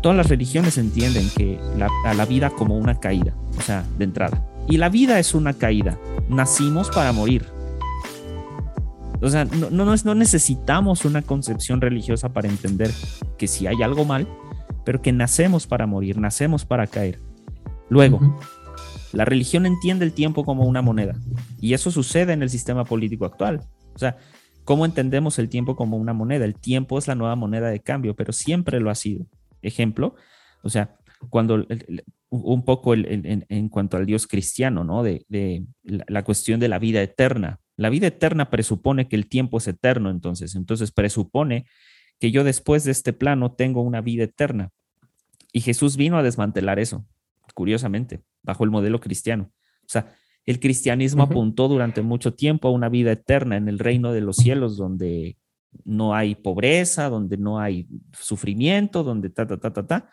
todas las religiones entienden que a la vida como una caída, o sea, de entrada. Y la vida es una caída. Nacimos para morir. O sea, no, no, no necesitamos una concepción religiosa para entender que si hay algo mal, pero que nacemos para morir, nacemos para caer. Luego, la religión entiende el tiempo como una moneda. Y eso sucede en el sistema político actual. O sea, ¿cómo entendemos el tiempo como una moneda? El tiempo es la nueva moneda de cambio, pero siempre lo ha sido. Ejemplo, o sea, cuando un poco en, cuanto al Dios cristiano, ¿no? De, la, cuestión de la vida eterna. La vida eterna presupone que el tiempo es eterno, entonces, entonces presupone que yo después de este plano tengo una vida eterna. Y Jesús vino a desmantelar eso, curiosamente, bajo el modelo cristiano. O sea, el cristianismo apuntó durante mucho tiempo a una vida eterna en el reino de los cielos, donde no hay pobreza, donde no hay sufrimiento, donde ta, ta, ta, ta, ta.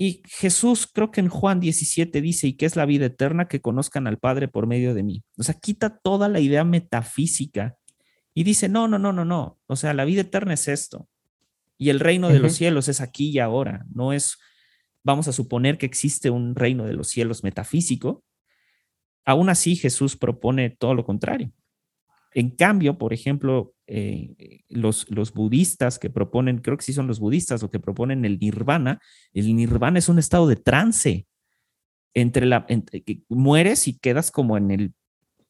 Y Jesús, creo que en Juan 17 dice, y que es la vida eterna, que conozcan al Padre por medio de mí. O sea, quita toda la idea metafísica y dice, no, no, no, no, no. O sea, la vida eterna es esto. Y el reino de los cielos es aquí y ahora. No es, vamos a suponer que existe un reino de los cielos metafísico. Aún así, Jesús propone todo lo contrario. En cambio, por ejemplo, eh, los, los budistas que proponen, creo que sí son los budistas o que proponen el nirvana, el nirvana es un estado de trance. Entre la, que mueres y quedas como en el,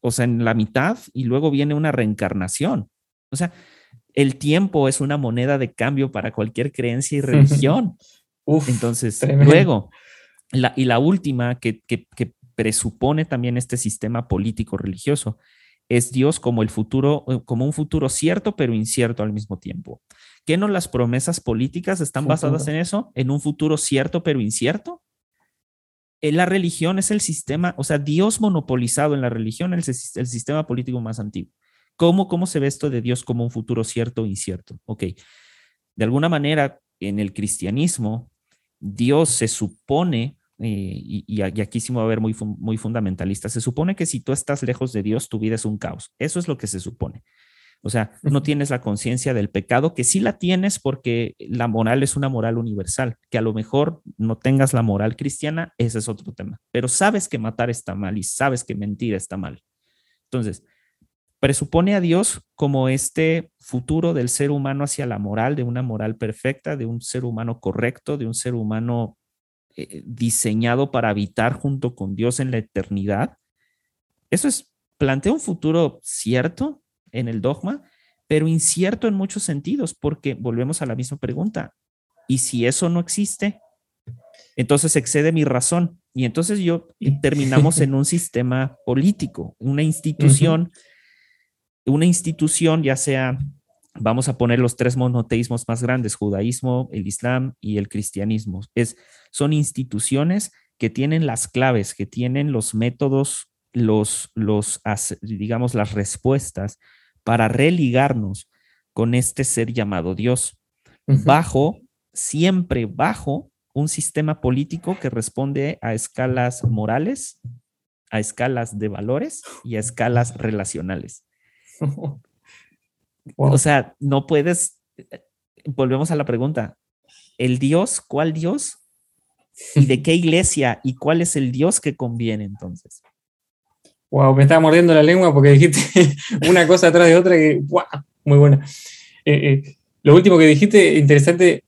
o sea, en la mitad y luego viene una reencarnación. O sea, el tiempo es una moneda de cambio para cualquier creencia y religión. Entonces, luego, la, y la última que, que, que presupone también este sistema político religioso es Dios como el futuro, eh, como un futuro cierto pero incierto al mismo tiempo. ¿Qué no las promesas políticas están basadas en eso? En un futuro cierto pero incierto. Eh, la religión es el sistema, o sea, Dios monopolizado en la religión es el, sistema político más antiguo. ¿Cómo, ¿Cómo se ve esto de Dios como un futuro cierto o incierto? Ok, de alguna manera en el cristianismo, Dios se supone eh, y, aquí sí me va a ver muy, muy fundamentalista, se supone que si tú estás lejos de Dios, tu vida es un caos. Eso es lo que se supone. O sea, no tienes la conciencia del pecado, que sí la tienes porque la moral es una moral universal, que a lo mejor no tengas la moral cristiana, ese es otro tema, pero sabes que matar está mal y sabes que mentir está mal. Entonces, presupone a Dios como este futuro del ser humano hacia la moral, de una moral perfecta, de un ser humano correcto, de un ser humano eh, diseñado para habitar junto con Dios en la eternidad. Eso es, plantea un futuro cierto en el dogma, pero incierto en muchos sentidos, porque volvemos a la misma pregunta. ¿Y si eso no existe? Entonces excede mi razón. Y entonces yo terminamos en un sistema político, una institución, una institución ya sea vamos a poner los tres monoteísmos más grandes, judaísmo, el islam y el cristianismo. Es, son instituciones que tienen las claves, que tienen los métodos, los, los, digamos, las respuestas para religarnos con este ser llamado Dios, bajo, siempre bajo un sistema político que responde a escalas morales, a escalas de valores y a escalas relacionales. O sea, no puedes, volvemos a la pregunta, ¿el Dios, cuál Dios? ¿Y de qué iglesia? ¿Y cuál es el Dios que conviene entonces? Wow, me estaba mordiendo la lengua porque dijiste una cosa atrás de otra que, wow, muy buena. Eh, eh, lo último que dijiste, interesante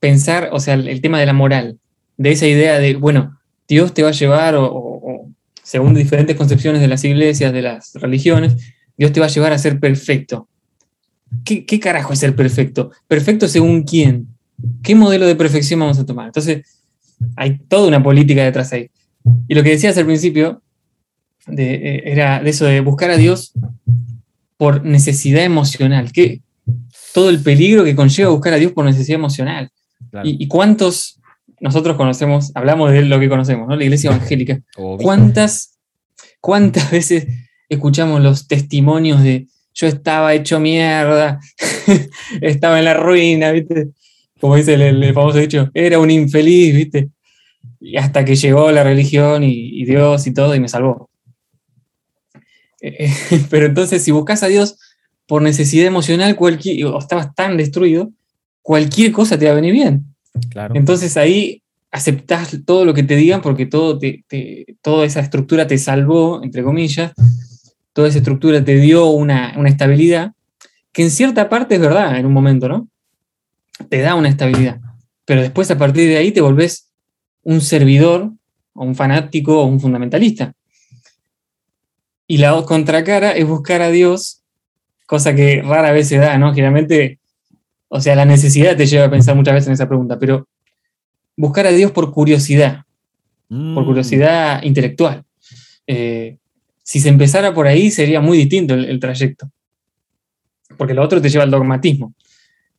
pensar, o sea, el, tema de la moral, de esa idea de, bueno, Dios te va a llevar, o, según diferentes concepciones de las iglesias, de las religiones, Dios te va a llevar a ser perfecto. ¿Qué, carajo es ser perfecto? ¿Perfecto según quién? ¿Qué modelo de perfección vamos a tomar? Entonces, hay toda una política detrás ahí. Y lo que decías al principio eh, era de eso de buscar a Dios por necesidad emocional. ¿Qué? Todo el peligro que conlleva buscar a Dios por necesidad emocional. Y, cuántos nosotros conocemos, hablamos de lo que conocemos, ¿no? La iglesia evangélica. ¿Cuántas, ¿Cuántas veces escuchamos los testimonios de yo estaba hecho mierda, estaba en la ruina, ¿viste? Como dice el, famoso dicho, era un infeliz, ¿viste? Y hasta que llegó la religión y, Dios y todo y me salvó. Eh, pero entonces, si buscas a Dios por necesidad emocional, cualquier, o estabas tan destruido, cualquier cosa te va a venir bien. Claro. Entonces ahí aceptás todo lo que te digan porque todo toda esa estructura te salvó, entre comillas, toda esa estructura te dio una, una estabilidad, que en cierta parte es verdad en un momento, ¿no? Te da una estabilidad, pero después a partir de ahí te volvés un servidor, o un fanático, o un fundamentalista. Y la contracara es buscar a Dios, cosa que rara vez se da, ¿no? Generalmente, o sea, la necesidad te lleva a pensar muchas veces en esa pregunta, pero buscar a Dios por curiosidad, por mm. curiosidad intelectual. Eh, si se empezara por ahí sería muy distinto el, trayecto, porque lo otro te lleva al dogmatismo.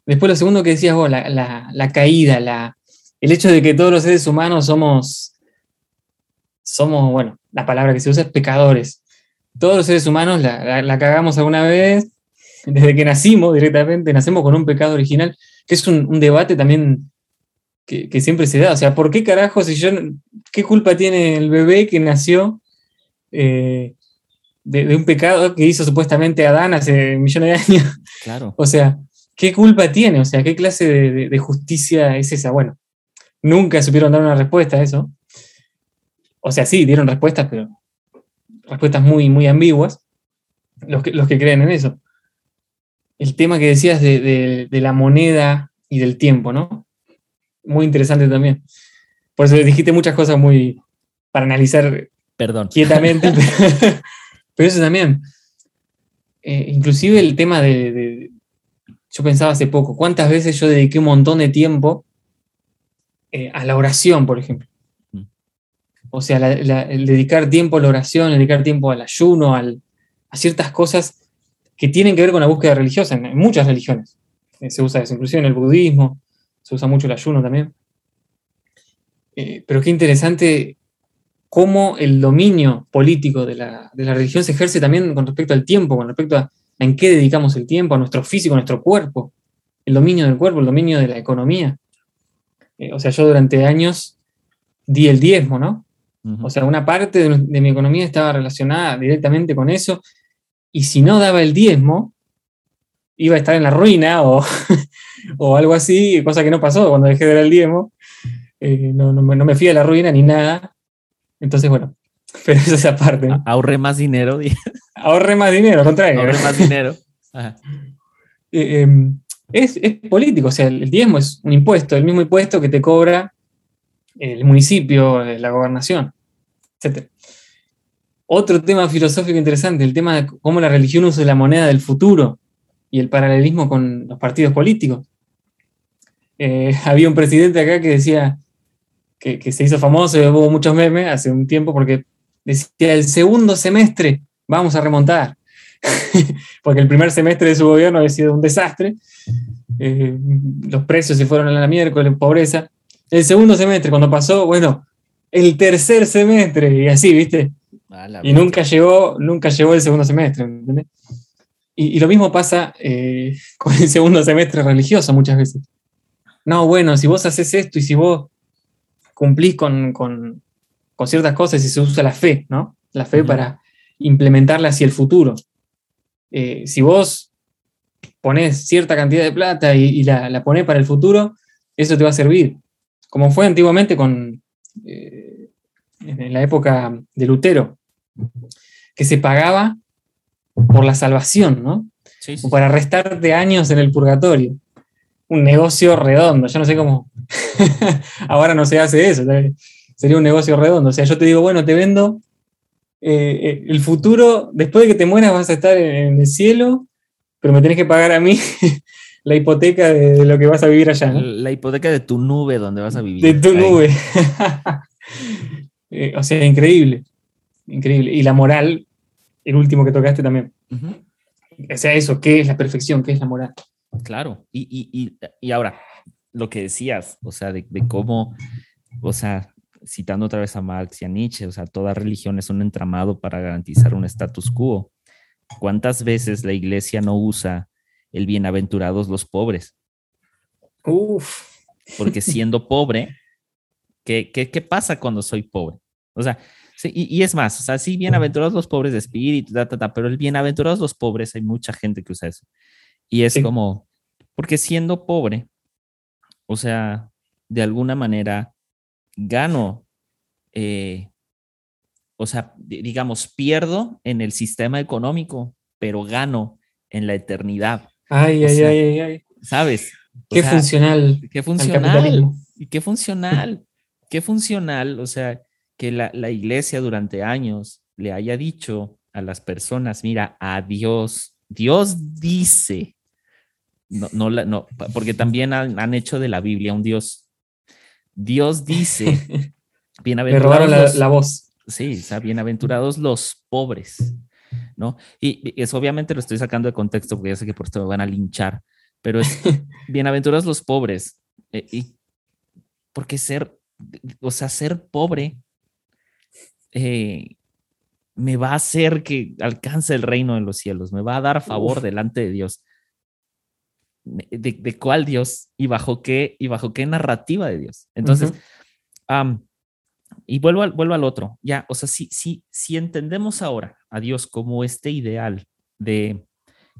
Después lo segundo que decías vos, la, caída, la, el hecho de que todos los seres humanos somos, somos, bueno, la palabra que se usa es pecadores. Todos los seres humanos la, cagamos alguna vez, desde que nacimos directamente, nacemos con un pecado original, que es un debate también que, siempre se da. O sea, ¿por qué carajo si yo, qué culpa tiene el bebé que nació eh, de, un pecado que hizo supuestamente Adán hace millones de años? Claro. O sea, ¿qué culpa tiene? O sea, ¿qué clase de, justicia es esa? Bueno, nunca supieron dar una respuesta a eso. O sea, sí, dieron respuestas, pero respuestas muy, muy ambiguas, los que, los que creen en eso. El tema que decías de, de la moneda y del tiempo, ¿no? muy interesante también. Por eso dijiste muchas cosas muy para analizar Perdón. quietamente, pero, eso también. Eh, inclusive el tema de, yo pensaba hace poco, ¿cuántas veces yo dediqué un montón de tiempo eh, a la oración, por ejemplo? Mm. O sea, el dedicar tiempo a la oración, dedicar tiempo al ayuno, a ciertas cosas que tienen que ver con la búsqueda religiosa en, muchas religiones. Eh, se usa eso, inclusive en el budismo, se usa mucho el ayuno también. Eh, pero qué interesante cómo el dominio político de la, religión se ejerce también con respecto al tiempo, con respecto a, en qué dedicamos el tiempo, a nuestro físico, a nuestro cuerpo, el dominio del cuerpo, el dominio de la economía. Eh, o sea, yo durante años di el diezmo, ¿no? O sea, una parte de, de, mi economía estaba relacionada directamente con eso, y si no daba el diezmo, iba a estar en la ruina o, o algo así, cosa que no pasó cuando dejé de dar el diezmo. Eh, no, me fui a la ruina ni nada. Entonces, bueno, pero esa es esa parte. Ahorré más dinero. Ahorré más dinero, al contrario. Ahorré más dinero. Eh, em, es, político, o sea, el diezmo es un impuesto, el mismo impuesto que te cobra el municipio, la gobernación, etc. Otro tema filosófico interesante, el tema de cómo la religión usa la moneda del futuro y el paralelismo con los partidos políticos. Eh, había un presidente acá que decía que, se hizo famoso, hubo muchos memes hace un tiempo porque decía el segundo semestre vamos a remontar, porque el primer semestre de su gobierno había sido un desastre, eh, los precios se fueron a la miércoles, pobreza. El segundo semestre, cuando pasó, bueno, el tercer semestre, y así, ¿viste? y nunca llegó, nunca llegó el segundo semestre, Y, lo mismo pasa eh, con el segundo semestre religioso muchas veces. No, bueno, si vos haces esto y si vos cumplís con, ciertas cosas y se usa la fe, ¿no? La fe para implementarla hacia el futuro. Eh, si vos pones cierta cantidad de plata y, la, la pones para el futuro, eso te va a servir. Como fue antiguamente con, eh, en la época de Lutero, que se pagaba por la salvación, ¿no? O para restarte años en el purgatorio un negocio redondo. Yo no sé cómo. Ahora no se hace eso. Sería un negocio redondo. O sea, yo te digo, bueno, te vendo eh, eh, el futuro, después de que te mueras vas a estar en, el cielo, pero me tenés que pagar a mí la hipoteca de, lo que vas a vivir allá. La hipoteca de tu nube donde vas a vivir. De tu nube. Eh, o sea, increíble. Increíble. Y la moral, el último que tocaste también. O sea, eso, ¿qué es la perfección? ¿Qué es la moral? Claro, y, ahora, lo que decías, o sea, de, cómo, o sea, citando otra vez a Marx y a Nietzsche, o sea, toda religión es un entramado para garantizar un status quo. ¿Cuántas veces la iglesia no usa el bienaventurados los pobres? Uf. Porque siendo pobre, ¿qué, qué, pasa cuando soy pobre? O sea, y, es más, o sea, sí, bienaventurados los pobres de espíritu, pero el bienaventurados los pobres, hay mucha gente que usa eso. Y es como, porque siendo pobre, o sea, de alguna manera gano, eh, o sea, digamos, pierdo en el sistema económico, pero gano en la eternidad. Ay, ay, ay, ay, ¿Sabes? qué funcional. Qué funcional. Y qué funcional. qué funcional. O sea, que la, la iglesia durante años le haya dicho a las personas, mira, a Dios, Dios dice, no, no, no porque también han, hecho de la Biblia un Dios. Dios dice, bienaventurados. La, la, voz. Sí, o bienaventurados los pobres, ¿no? Y, y eso obviamente lo estoy sacando de contexto porque ya sé que por esto me van a linchar, pero es bienaventurados los pobres. Eh, y porque ser, o sea, ser pobre eh, me va a hacer que alcance el reino de los cielos, me va a dar favor delante de Dios. De, cuál Dios y bajo qué y bajo qué narrativa de Dios. Entonces, y vuelvo al, vuelvo al otro, ya, o sea, si, si, si entendemos ahora a Dios como este ideal de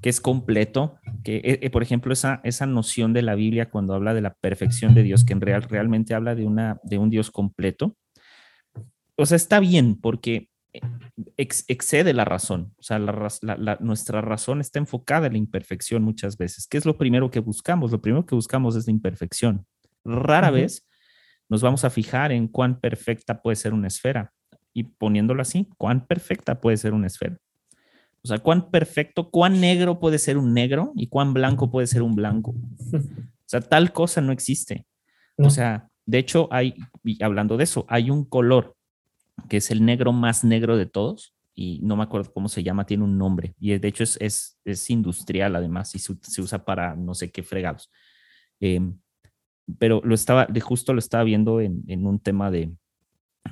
que es completo, que eh, eh, por ejemplo esa, esa noción de la Biblia cuando habla de la perfección de Dios, que en real realmente habla de, una, de un Dios completo, o sea, está bien porque excede la razón. O sea, nuestra razón está enfocada en la imperfección muchas veces. ¿Qué es lo primero que buscamos? Lo primero que buscamos es la imperfección. Rara vez nos vamos a fijar en cuán perfecta puede ser una esfera. Y poniéndolo así, cuán perfecta puede ser una esfera. O sea, cuán perfecto, cuán negro puede ser un negro y cuán blanco puede ser un blanco. O sea, tal cosa no existe. O sea, de hecho, hay, hablando de eso, hay un color que es el negro más negro de todos, y no me acuerdo cómo se llama, tiene un nombre, y de hecho es, es, industrial además, y se, usa para no sé qué fregados. Em, pero lo estaba, de justo lo estaba viendo en, en, un tema de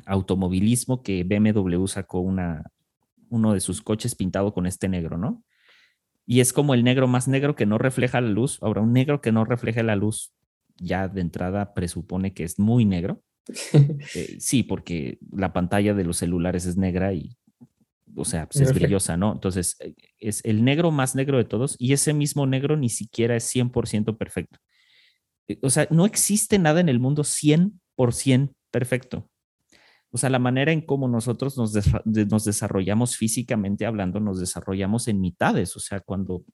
automovilismo que BMW sacó una, uno de sus coches pintado con este negro, ¿no? Y es como el negro más negro que no refleja la luz. Ahora, un negro que no refleja la luz ya de entrada presupone que es muy negro. Eh, sí, porque la pantalla de los celulares es negra y, o sea, pues, es brillosa, ¿no? Entonces, eh, es el negro más negro de todos y ese mismo negro ni siquiera es 100% perfecto. Eh, o sea, no existe nada en el mundo 100% perfecto. O sea, la manera en cómo nosotros nos, nos, desarrollamos físicamente hablando, nos desarrollamos en mitades. O sea, cuando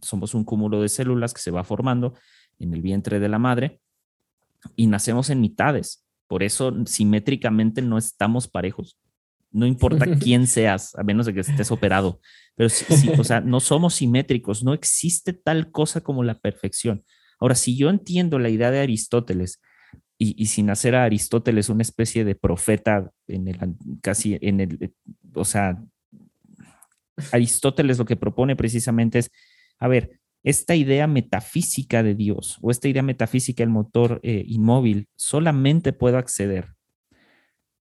somos un cúmulo de células que se va formando en el vientre de la madre, y nacemos en mitades. Por eso simétricamente no estamos parejos. No importa quién seas, a menos de que estés operado. Pero sí, o sea, no somos simétricos. No existe tal cosa como la perfección. Ahora, si yo entiendo la idea de Aristóteles y, sin hacer a Aristóteles una especie de profeta en el casi en el, o sea, Aristóteles lo que propone precisamente es, a ver, esta idea metafísica de Dios o esta idea metafísica del motor eh, inmóvil solamente puedo acceder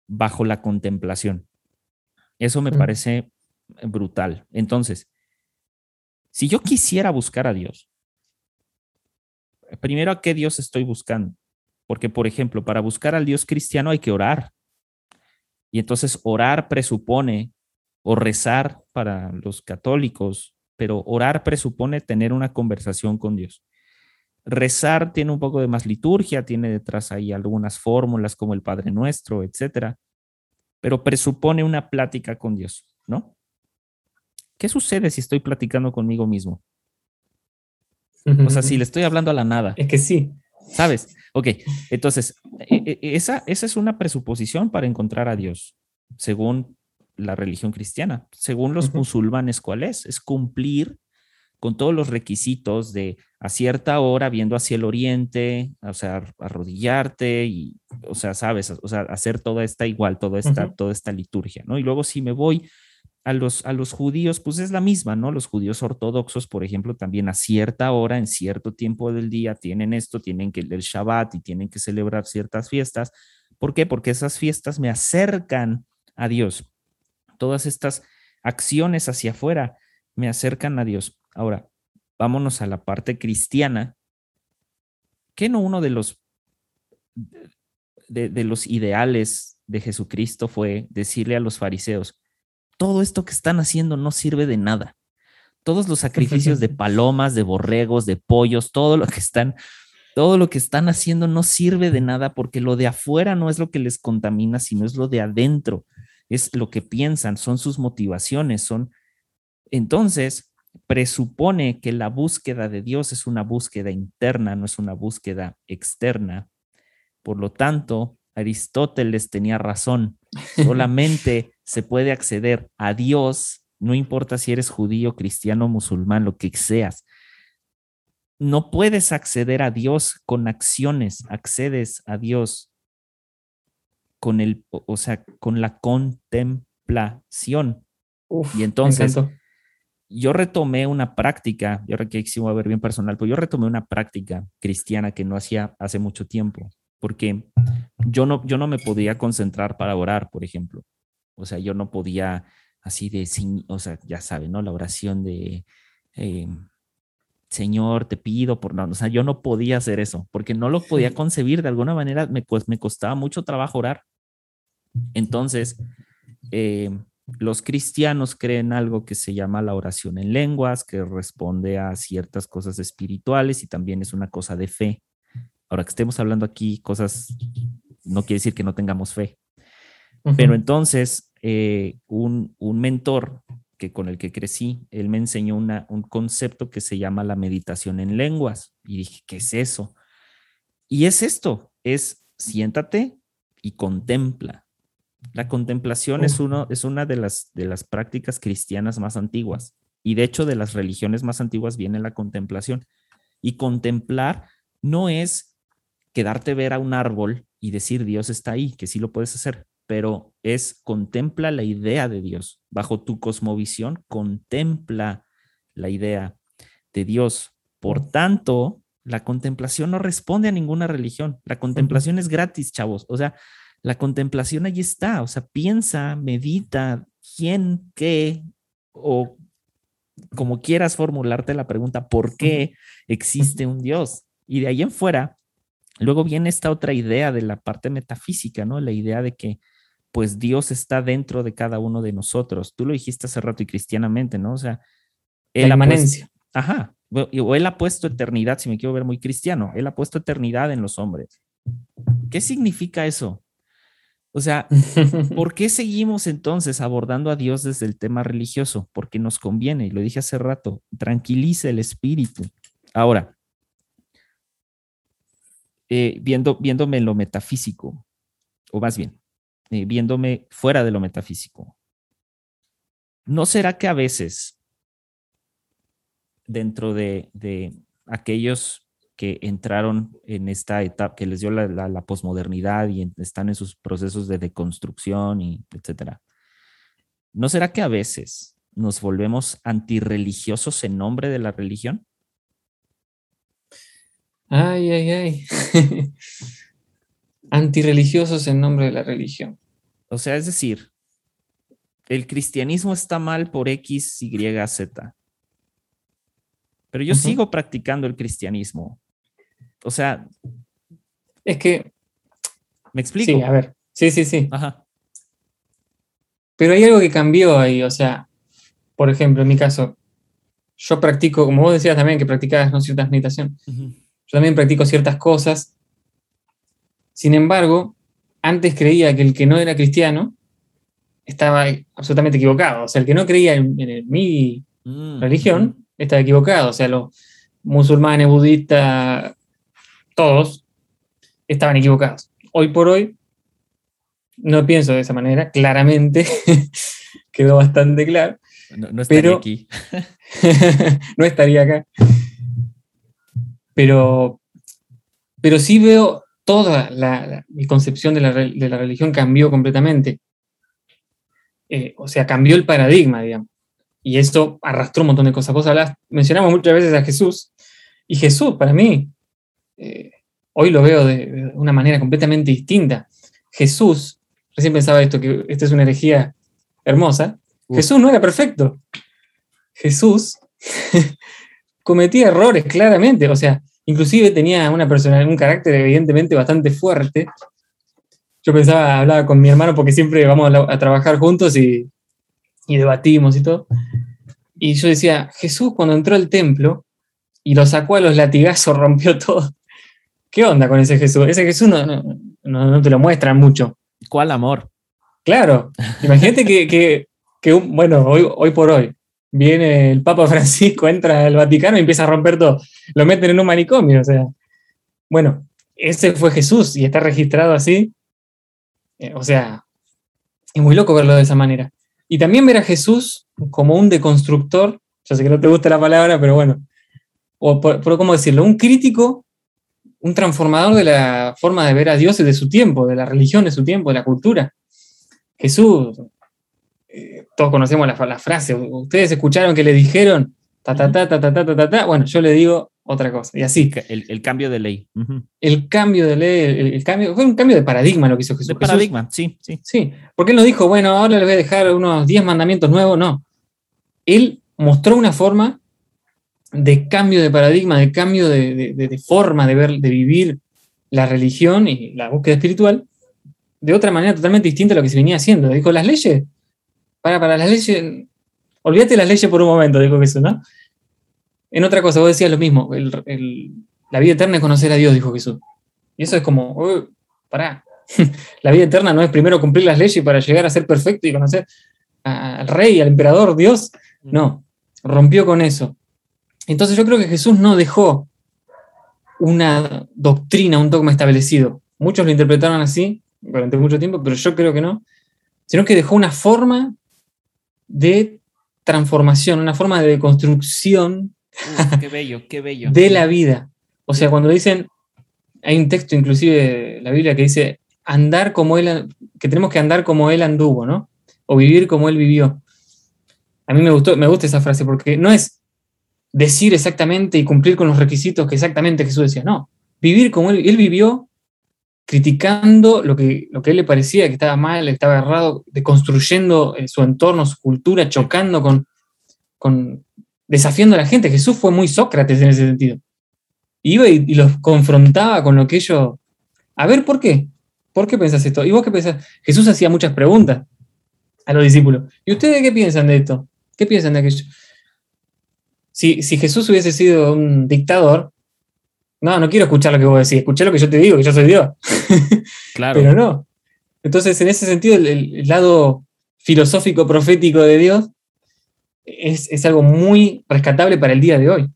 bajo la contemplación. Eso me parece brutal. Entonces, si yo quisiera buscar a Dios, primero a qué Dios estoy buscando. Porque, por ejemplo, para buscar al Dios cristiano hay que orar. Y entonces orar presupone, o rezar para los católicos, pero orar presupone tener una conversación con Dios. Rezar tiene un poco de más liturgia, tiene detrás ahí algunas fórmulas como el Padre Nuestro, etcétera, pero presupone una plática con Dios, ¿no? ¿Qué sucede si estoy platicando conmigo mismo? O sea, si le estoy hablando a la nada. Es que sí. ¿Sabes? Ok, entonces, e, e, esa, esa es una presuposición para encontrar a Dios, según la religión cristiana. Según los musulmanes, ¿cuál es? Es cumplir con todos los requisitos de a cierta hora viendo hacia el oriente, o sea, arrodillarte y, o sea, sabes, o sea, hacer toda esta igual, toda esta, toda esta liturgia, ¿no? Y luego si me voy a los, a los judíos, pues es la misma, ¿no? Los judíos ortodoxos, por ejemplo, también a cierta hora, en cierto tiempo del día, tienen esto, tienen que el Shabbat y tienen que celebrar ciertas fiestas. ¿Por qué? Porque esas fiestas me acercan a Dios todas estas acciones hacia afuera me acercan a Dios. Ahora, vámonos a la parte cristiana. ¿Qué no uno de los, de, los ideales de Jesucristo fue decirle a los fariseos, todo esto que están haciendo no sirve de nada? Todos los sacrificios de palomas, de borregos, de pollos, todo lo que están todo lo que están haciendo no sirve de nada porque lo de afuera no es lo que les contamina, sino es lo de adentro, es lo que piensan, son sus motivaciones, son... Entonces, presupone que la búsqueda de Dios es una búsqueda interna, no es una búsqueda externa. Por lo tanto, Aristóteles tenía razón. Solamente se puede acceder a Dios, no importa si eres judío, cristiano, musulmán, lo que seas no puedes acceder a Dios con acciones, accedes a Dios con el, o sea, con la contemplación. y entonces yo retomé una práctica, yo que sí voy a ver bien personal, pero yo retomé una práctica cristiana que no hacía hace mucho tiempo, porque yo no, yo no me podía concentrar para orar, por ejemplo. O sea, yo no podía así de, o sea, ya saben, ¿no? La oración de, eh, Señor, te pido por no, o sea, yo no podía hacer eso, porque no lo podía concebir de alguna manera, me, pues, me costaba mucho trabajo orar. Entonces, eh, los cristianos creen algo que se llama la oración en lenguas, que responde a ciertas cosas espirituales y también es una cosa de fe. Ahora que estemos hablando aquí cosas, no quiere decir que no tengamos fe. Pero entonces, eh, un, un mentor con el que crecí, él me enseñó una, un concepto que se llama la meditación en lenguas. Y dije, ¿qué es eso? Y es esto, es siéntate y contempla. La contemplación es, uno, es una de las, de las prácticas cristianas más antiguas. Y de hecho, de las religiones más antiguas viene la contemplación. Y contemplar no es quedarte ver a un árbol y decir Dios está ahí, que sí lo puedes hacer pero es contempla la idea de Dios. Bajo tu cosmovisión, contempla la idea de Dios. Por tanto, la contemplación no responde a ninguna religión. La contemplación es gratis, chavos. O sea, la contemplación allí está. O sea, piensa, medita, quién, qué, o como quieras formularte la pregunta, ¿por qué existe un Dios? Y de ahí en fuera, luego viene esta otra idea de la parte metafísica, ¿no? La idea de que pues Dios está dentro de cada uno de nosotros. Tú lo dijiste hace rato y cristianamente, ¿no? O sea, la inmanencia. ajá, o él ha puesto eternidad, si me quiero ver muy cristiano, él ha puesto eternidad en los hombres. ¿Qué significa eso? O sea, ¿por qué seguimos entonces abordando a Dios desde el tema religioso? Porque nos conviene, y lo dije hace rato, tranquiliza el espíritu. Ahora, eh, viendo, viéndome en lo metafísico, o más bien, eh, viéndome fuera de lo metafísico. ¿No será que a veces, dentro de, aquellos que entraron en esta etapa, que les dio la, la, posmodernidad y están en sus procesos de deconstrucción y etcétera, ¿no será que a veces nos volvemos antirreligiosos en nombre de la religión? Ay, ay, ay. antirreligiosos en nombre de la religión. O sea, es decir, el cristianismo está mal por X, Y, Z. Pero yo sigo practicando el cristianismo. O sea. Es que. ¿Me explico? Sí, a ver. Sí, sí, sí. Ajá. Pero hay algo que cambió ahí. O sea, por ejemplo, en mi caso, yo practico, como vos decías también que practicabas ¿no? ciertas meditación. Yo también practico ciertas cosas. Sin embargo, antes creía que el que no era cristiano estaba absolutamente equivocado. O sea, el que no creía en, mi mm, religión estaba equivocado. O sea, los musulmanes, budistas, todos estaban equivocados. Hoy por hoy no pienso de esa manera, claramente quedó bastante claro. No, estaría aquí. no estaría acá. Pero, pero sí veo toda la, mi concepción de la, religión cambió completamente. Eh, o sea, cambió el paradigma, digamos. Y esto arrastró un montón de cosas. Vos mencionamos muchas veces a Jesús, y Jesús, para mí, eh, hoy lo veo de, una manera completamente distinta. Jesús, recién pensaba esto, que esta es una herejía hermosa. Jesús no era perfecto. Jesús cometía errores, claramente. O sea, Inclusive tenía una personalidad, un carácter evidentemente bastante fuerte. Yo pensaba, hablaba con mi hermano porque siempre vamos a, trabajar juntos y, debatimos y todo. Y yo decía, Jesús cuando entró al templo y lo sacó a los latigazos, rompió todo. ¿Qué onda con ese Jesús? Ese Jesús no, no, no te lo muestran mucho. ¿Cuál amor? Claro, imagínate que, que, bueno, hoy, hoy por hoy viene el Papa Francisco, entra al Vaticano y empieza a romper todo. Lo meten en un manicomio, o sea. Bueno, ese fue Jesús y está registrado así. Eh, o sea, es muy loco verlo de esa manera. Y también ver a Jesús como un deconstructor, yo sé que no te gusta la palabra, pero bueno, o por, cómo decirlo, un crítico, un transformador de la forma de ver a Dios de su tiempo, de la religión de su tiempo, de la cultura. Jesús, eh, todos conocemos la, frase, ustedes escucharon que le dijeron, ta, ta, ta, ta, ta, ta, ta, ta, bueno, yo le digo otra cosa, y así. El, cambio de ley. El cambio de ley, el, cambio, fue un cambio de paradigma lo que hizo Jesús. De paradigma, sí, sí. Sí, porque él no dijo, bueno, ahora les voy a dejar unos 10 mandamientos nuevos, no. Él mostró una forma de cambio de paradigma, de cambio de, forma de ver, de vivir la religión y la búsqueda espiritual de otra manera totalmente distinta a lo que se venía haciendo. Dijo, las leyes, para, para las leyes, olvídate las leyes por un momento, dijo Jesús, ¿no? En otra cosa, vos decías lo mismo, la vida eterna es conocer a Dios, dijo Jesús. Y eso es como, pará, la vida eterna no es primero cumplir las leyes para llegar a ser perfecto y conocer al rey, al emperador, Dios. No, rompió con eso. Entonces yo creo que Jesús no dejó una doctrina, un dogma establecido. Muchos lo interpretaron así durante mucho tiempo, pero yo creo que no. Sino que dejó una forma de transformación, una forma de construcción qué bello, qué bello. de la vida. O sea, cuando dicen, hay un texto inclusive de la Biblia que dice, andar como él, que tenemos que andar como él anduvo, ¿no? O vivir como él vivió. A mí me gustó, me gusta esa frase porque no es decir exactamente y cumplir con los requisitos que exactamente Jesús decía, no, vivir como él, él vivió criticando lo que, lo que él le parecía que estaba mal, estaba errado, deconstruyendo su entorno, su cultura, chocando con, con, desafiando a la gente. Jesús fue muy Sócrates en ese sentido. Iba y, los confrontaba con lo que ellos... A ver, ¿por qué? ¿Por qué pensás esto? ¿Y vos qué pensás? Jesús hacía muchas preguntas a los discípulos. ¿Y ustedes qué piensan de esto? ¿Qué piensan de aquello? Si, Jesús hubiese sido un dictador, no, no quiero escuchar lo que vos decís, escuché lo que yo te digo, que yo soy Dios. Claro. Pero no. Entonces, en ese sentido, el, lado filosófico profético de Dios es, algo muy rescatable para el día de hoy.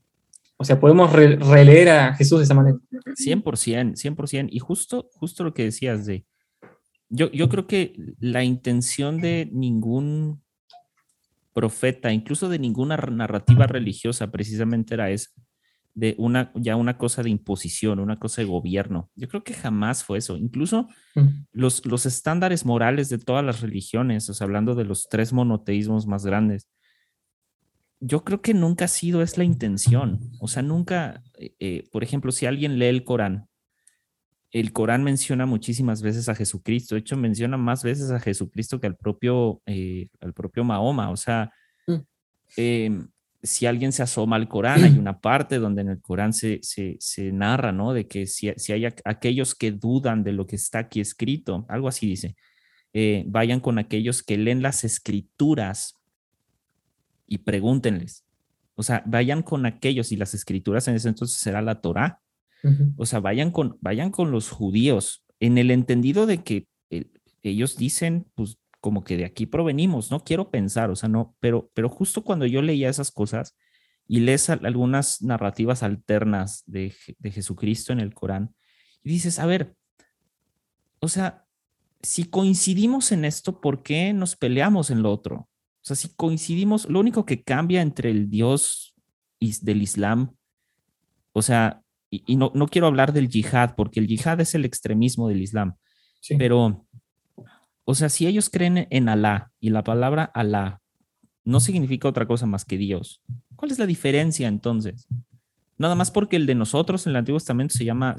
O sea, podemos releer a Jesús de esa manera. 100%, 100%. Y justo, justo lo que decías de... Yo, yo creo que la intención de ningún profeta, incluso de ninguna narrativa religiosa, precisamente era es de una, ya una cosa de imposición, una cosa de gobierno. Yo creo que jamás fue eso. Incluso mm. los, los estándares morales de todas las religiones, o sea, hablando de los tres monoteísmos más grandes, yo creo que nunca ha sido es la intención. O sea, nunca, eh, eh, por ejemplo, si alguien lee el Corán, el Corán menciona muchísimas veces a Jesucristo, de hecho menciona más veces a Jesucristo que al propio, eh, al propio Mahoma, o sea, mm. em, si alguien se asoma al Corán, hay una parte donde en el Corán se, narra, ¿no? De que si, hay aquellos que dudan de lo que está aquí escrito, algo así dice, eh, vayan con aquellos que leen las escrituras y pregúntenles. O sea, vayan con aquellos y las escrituras en ese entonces será la Torá. O sea, vayan con, vayan con los judíos en el entendido de que eh, ellos dicen, pues como que de aquí provenimos, no quiero pensar, o sea, no, pero, pero justo cuando yo leía esas cosas y lees algunas narrativas alternas de, de Jesucristo en el Corán, y dices, a ver, o sea, si coincidimos en esto, ¿por qué nos peleamos en lo otro? O sea, si coincidimos, lo único que cambia entre el Dios del Islam, o sea, y, no, no, quiero hablar del yihad, porque el yihad es el extremismo del Islam, pero, o sea, si ellos creen en Alá y la palabra Alá no significa otra cosa más que Dios, ¿cuál es la diferencia entonces? Nada más porque el de nosotros en el Antiguo Testamento se llama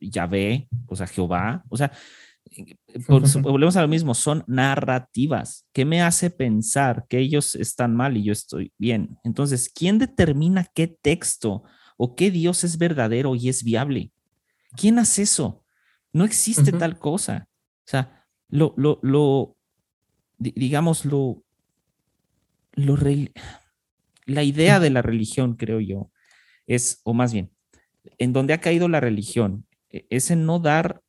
Yahvé, o sea, Jehová, o sea, volvemos a lo mismo, son narrativas. ¿Qué me hace pensar que ellos están mal y yo estoy bien? Entonces, ¿quién determina qué texto o qué Dios es verdadero y es viable. ¿Quién hace eso? No existe tal cosa. O sea, lo, lo, lo digamos, lo, lo, la idea de la religión, creo yo, es, o más bien, en donde ha caído la religión e, ese no dar,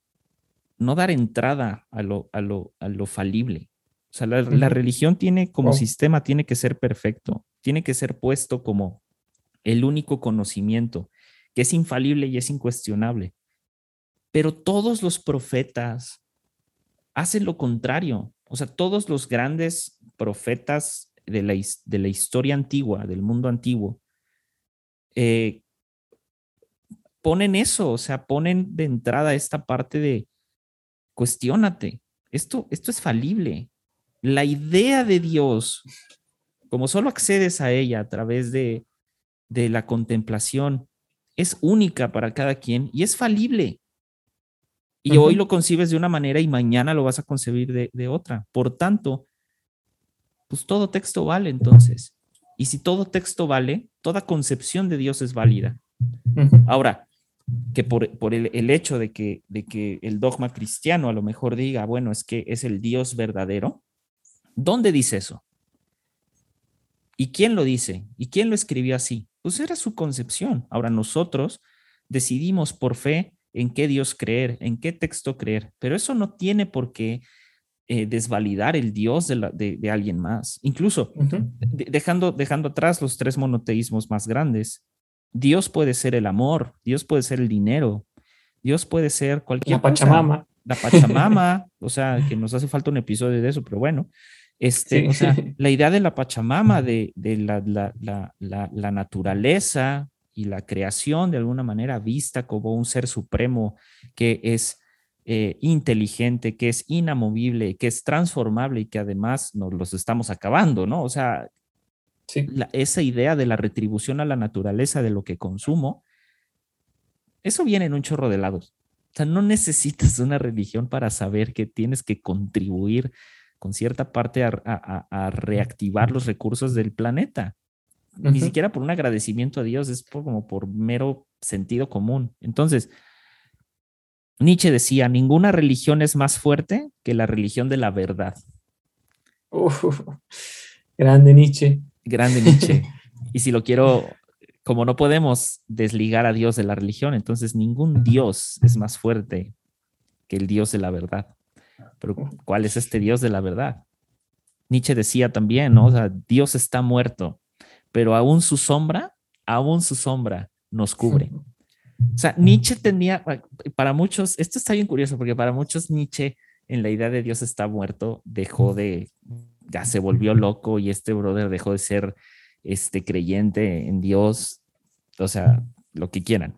no dar entrada a lo, a lo, a lo falible. O sea, la, religión tiene como sistema, tiene que ser perfecto, tiene que ser puesto como el único conocimiento, que es infalible y es incuestionable. Pero todos los profetas hacen lo contrario. O sea, todos los grandes profetas de la, de la historia antigua, del mundo antiguo, eh, ponen eso, o sea, ponen de entrada esta parte de cuestionate. Esto, esto es falible. La idea de Dios, como solo accedes a ella a través de, de la contemplación, es única para cada quien y es falible. Y hoy lo concibes de una manera y mañana lo vas a concebir de, otra. Por tanto, pues todo texto vale entonces. Y si todo texto vale, toda concepción de Dios es válida. Ahora, que por, el, hecho de que, de que el dogma cristiano a lo mejor diga, bueno, es que es el Dios verdadero, ¿dónde dice eso? ¿Y quién lo dice? ¿Y quién lo escribió así? Pues era su concepción. Ahora nosotros decidimos por fe en qué Dios creer, en qué texto creer, pero eso no tiene por qué eh, desvalidar el Dios de, alguien más. Incluso dejando, dejando atrás los tres monoteísmos más grandes, Dios puede ser el amor, Dios puede ser el dinero, Dios puede ser cualquier La Pachamama. La Pachamama, o sea, que nos hace falta un episodio de eso, pero bueno. Este, o sea, la idea de la Pachamama, de, la, la, naturaleza, y la creación de alguna manera vista como un ser supremo que es eh, inteligente, que es inamovible, que es transformable y que además nos los estamos acabando, ¿no? O sea, esa idea de la retribución a la naturaleza de lo que consumo, eso viene en un chorro de lados. O sea, no necesitas una religión para saber que tienes que contribuir con cierta parte a reactivar los recursos del planeta ni siquiera por un agradecimiento a Dios, es como por mero sentido común. Entonces, Nietzsche decía, ninguna religión es más fuerte que la religión de la verdad. grande Nietzsche. Grande Nietzsche. y si lo quiero, como no podemos desligar a Dios de la religión, entonces ningún Dios es más fuerte que el Dios de la verdad. Pero ¿cuál es este Dios de la verdad? Nietzsche decía también, ¿no? O sea, Dios está muerto pero aún su sombra, aún su sombra nos cubre. O sea, Nietzsche tenía, para muchos, esto está bien curioso, porque para muchos Nietzsche en la idea de Dios está muerto, dejó de, ya se volvió loco y este brother dejó de ser este creyente en Dios, o sea, lo que quieran.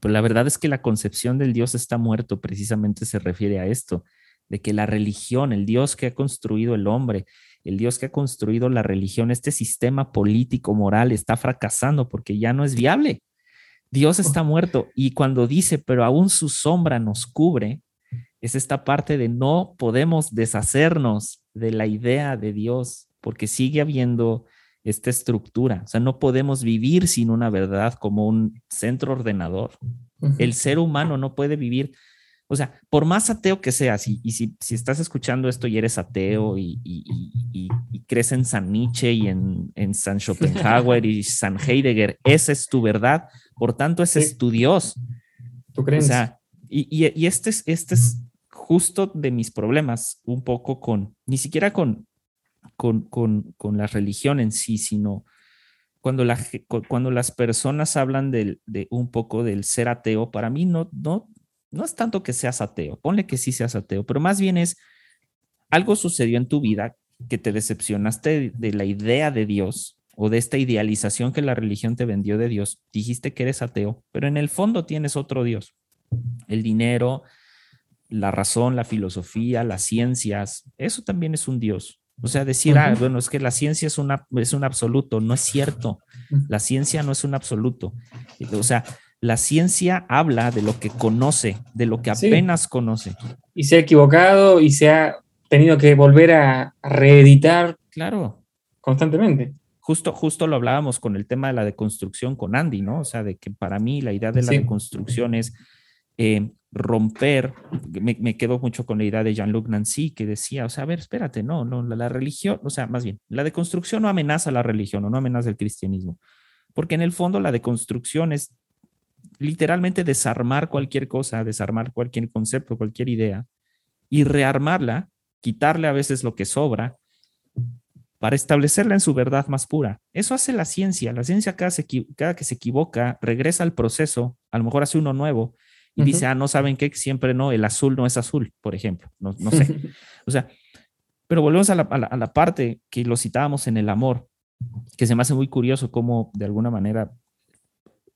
Pero la verdad es que la concepción del Dios está muerto precisamente se refiere a esto, de que la religión, el Dios que ha construido el hombre, el Dios que ha construido la religión, este sistema político, moral, está fracasando porque ya no es viable. Dios está muerto y cuando dice, pero aún su sombra nos cubre, es esta parte de no podemos deshacernos de la idea de Dios porque sigue habiendo esta estructura. O sea, no podemos vivir sin una verdad como un centro ordenador. El ser humano no puede vivir o sea, por más ateo que seas, y, si, estás escuchando esto y eres ateo y, crees en San Nietzsche y en, San Schopenhauer y San Heidegger, esa es tu verdad, por tanto, ese es tu Dios. ¿Tú crees? O sea, y, este, es, este es justo de mis problemas, un poco con, ni siquiera con, con, con, la religión en sí, sino cuando, la, cuando las personas hablan de un poco del ser ateo, para mí no, no, no es tanto que seas ateo, ponle que sí seas ateo, pero más bien es algo sucedió en tu vida que te decepcionaste de la idea de Dios o de esta idealización que la religión te vendió de Dios. Dijiste que eres ateo, pero en el fondo tienes otro Dios. El dinero, la razón, la filosofía, las ciencias, eso también es un Dios. O sea, decir, ah, bueno, es que la ciencia es, una, es un absoluto, no es cierto. La ciencia no es un absoluto. O sea, la ciencia habla de lo que conoce, de lo que apenas conoce. Y se ha equivocado y se ha tenido que volver a, reeditar. Claro. Constantemente. Justo, justo lo hablábamos con el tema de la deconstrucción con Andy, ¿no? O sea, de que para mí la idea de la deconstrucción es eh, romper, me, quedo mucho con la idea de Jean-Luc Nancy, que decía, o sea, a ver, espérate, no, no, la, la, religión, o sea, más bien, la deconstrucción no amenaza la religión o no amenaza el cristianismo, porque en el fondo la deconstrucción es literalmente desarmar cualquier cosa, desarmar cualquier concepto, cualquier idea y rearmarla, quitarle a veces lo que sobra para establecerla en su verdad más pura. Eso hace la ciencia. La ciencia cada, que se equivoca, regresa al proceso, a lo mejor hace uno nuevo y dice, ah, no saben qué, siempre no, el azul no es azul, por ejemplo. No, no sé. o sea, pero volvemos a la, a la parte que lo citábamos en el amor, que se me hace muy curioso cómo de alguna manera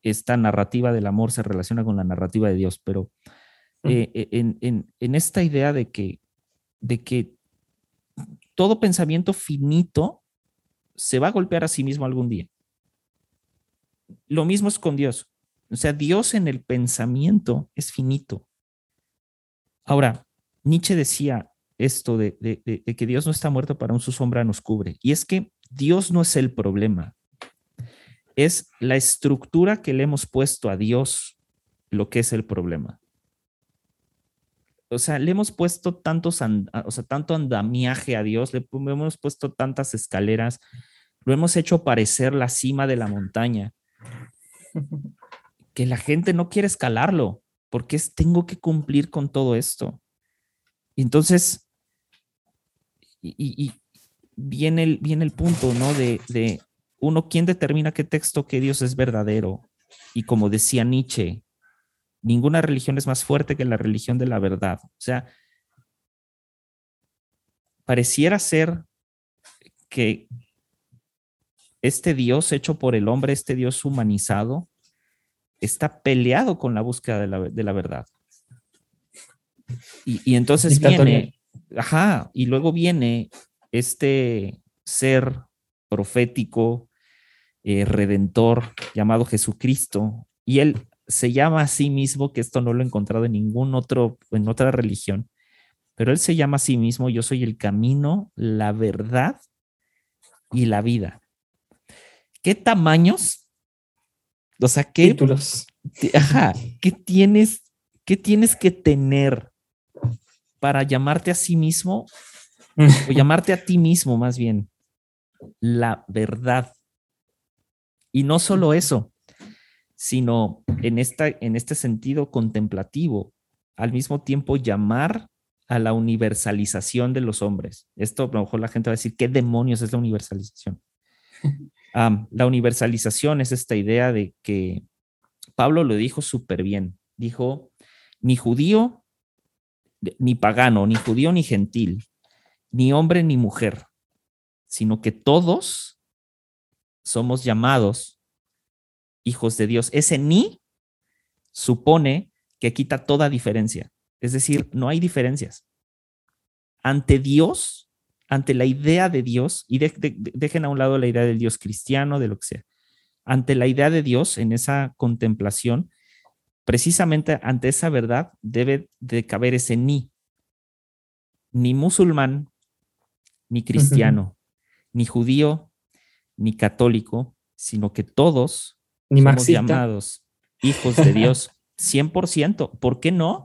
esta narrativa del amor se relaciona con la narrativa de Dios, pero eh, eh, en, esta idea de que, de que todo pensamiento finito se va a golpear a sí mismo algún día. Lo mismo es con Dios. O sea, Dios en el pensamiento es finito. Ahora, Nietzsche decía esto de, de, que Dios no está muerto para un su sombra nos cubre. Y es que Dios no es el problema es la estructura que le hemos puesto a Dios lo que es el problema. O sea, le hemos puesto tantos, o sea, tanto andamiaje a Dios, le hemos puesto tantas escaleras, lo hemos hecho parecer la cima de la montaña, que la gente no quiere escalarlo, porque tengo que cumplir con todo esto. Y entonces, y, viene, el, viene el punto, ¿no? De, uno, ¿quién determina qué texto que Dios es verdadero? Y como decía Nietzsche, ninguna religión es más fuerte que la religión de la verdad. O sea, pareciera ser que este Dios hecho por el hombre, este Dios humanizado, está peleado con la búsqueda de la, verdad. Y, entonces viene, ajá, y luego viene este ser profético, eh, redentor llamado Jesucristo. Y él se llama a sí mismo, que esto no lo he encontrado en ningún otro, en otra religión, pero él se llama a sí mismo, yo soy el camino, la verdad y la vida. ¿Qué tamaños? O sea, ¿qué títulos? Ajá, ¿qué tienes, qué tienes que tener para llamarte a sí mismo o llamarte a ti mismo más bien la verdad? Y no solo eso, sino en, esta, en este sentido contemplativo, al mismo tiempo llamar a la universalización de los hombres. Esto a lo mejor la gente va a decir, ¿qué demonios es la universalización? la universalización es esta idea de que Pablo lo dijo súper bien. Dijo, ni judío, ni pagano, ni judío, ni gentil, ni hombre, ni mujer, sino que todos somos llamados hijos de Dios. Ese ni supone que quita toda diferencia. Es decir, no hay diferencias. Ante Dios, ante la idea de Dios, y dejen a un lado la idea del Dios cristiano, de lo que sea, ante la idea de Dios en esa contemplación, precisamente ante esa verdad debe de caber ese ni. Ni musulmán, ni cristiano, ni judío, ni católico, sino que todos ni somos llamados hijos de Dios 100%. ¿Por qué no?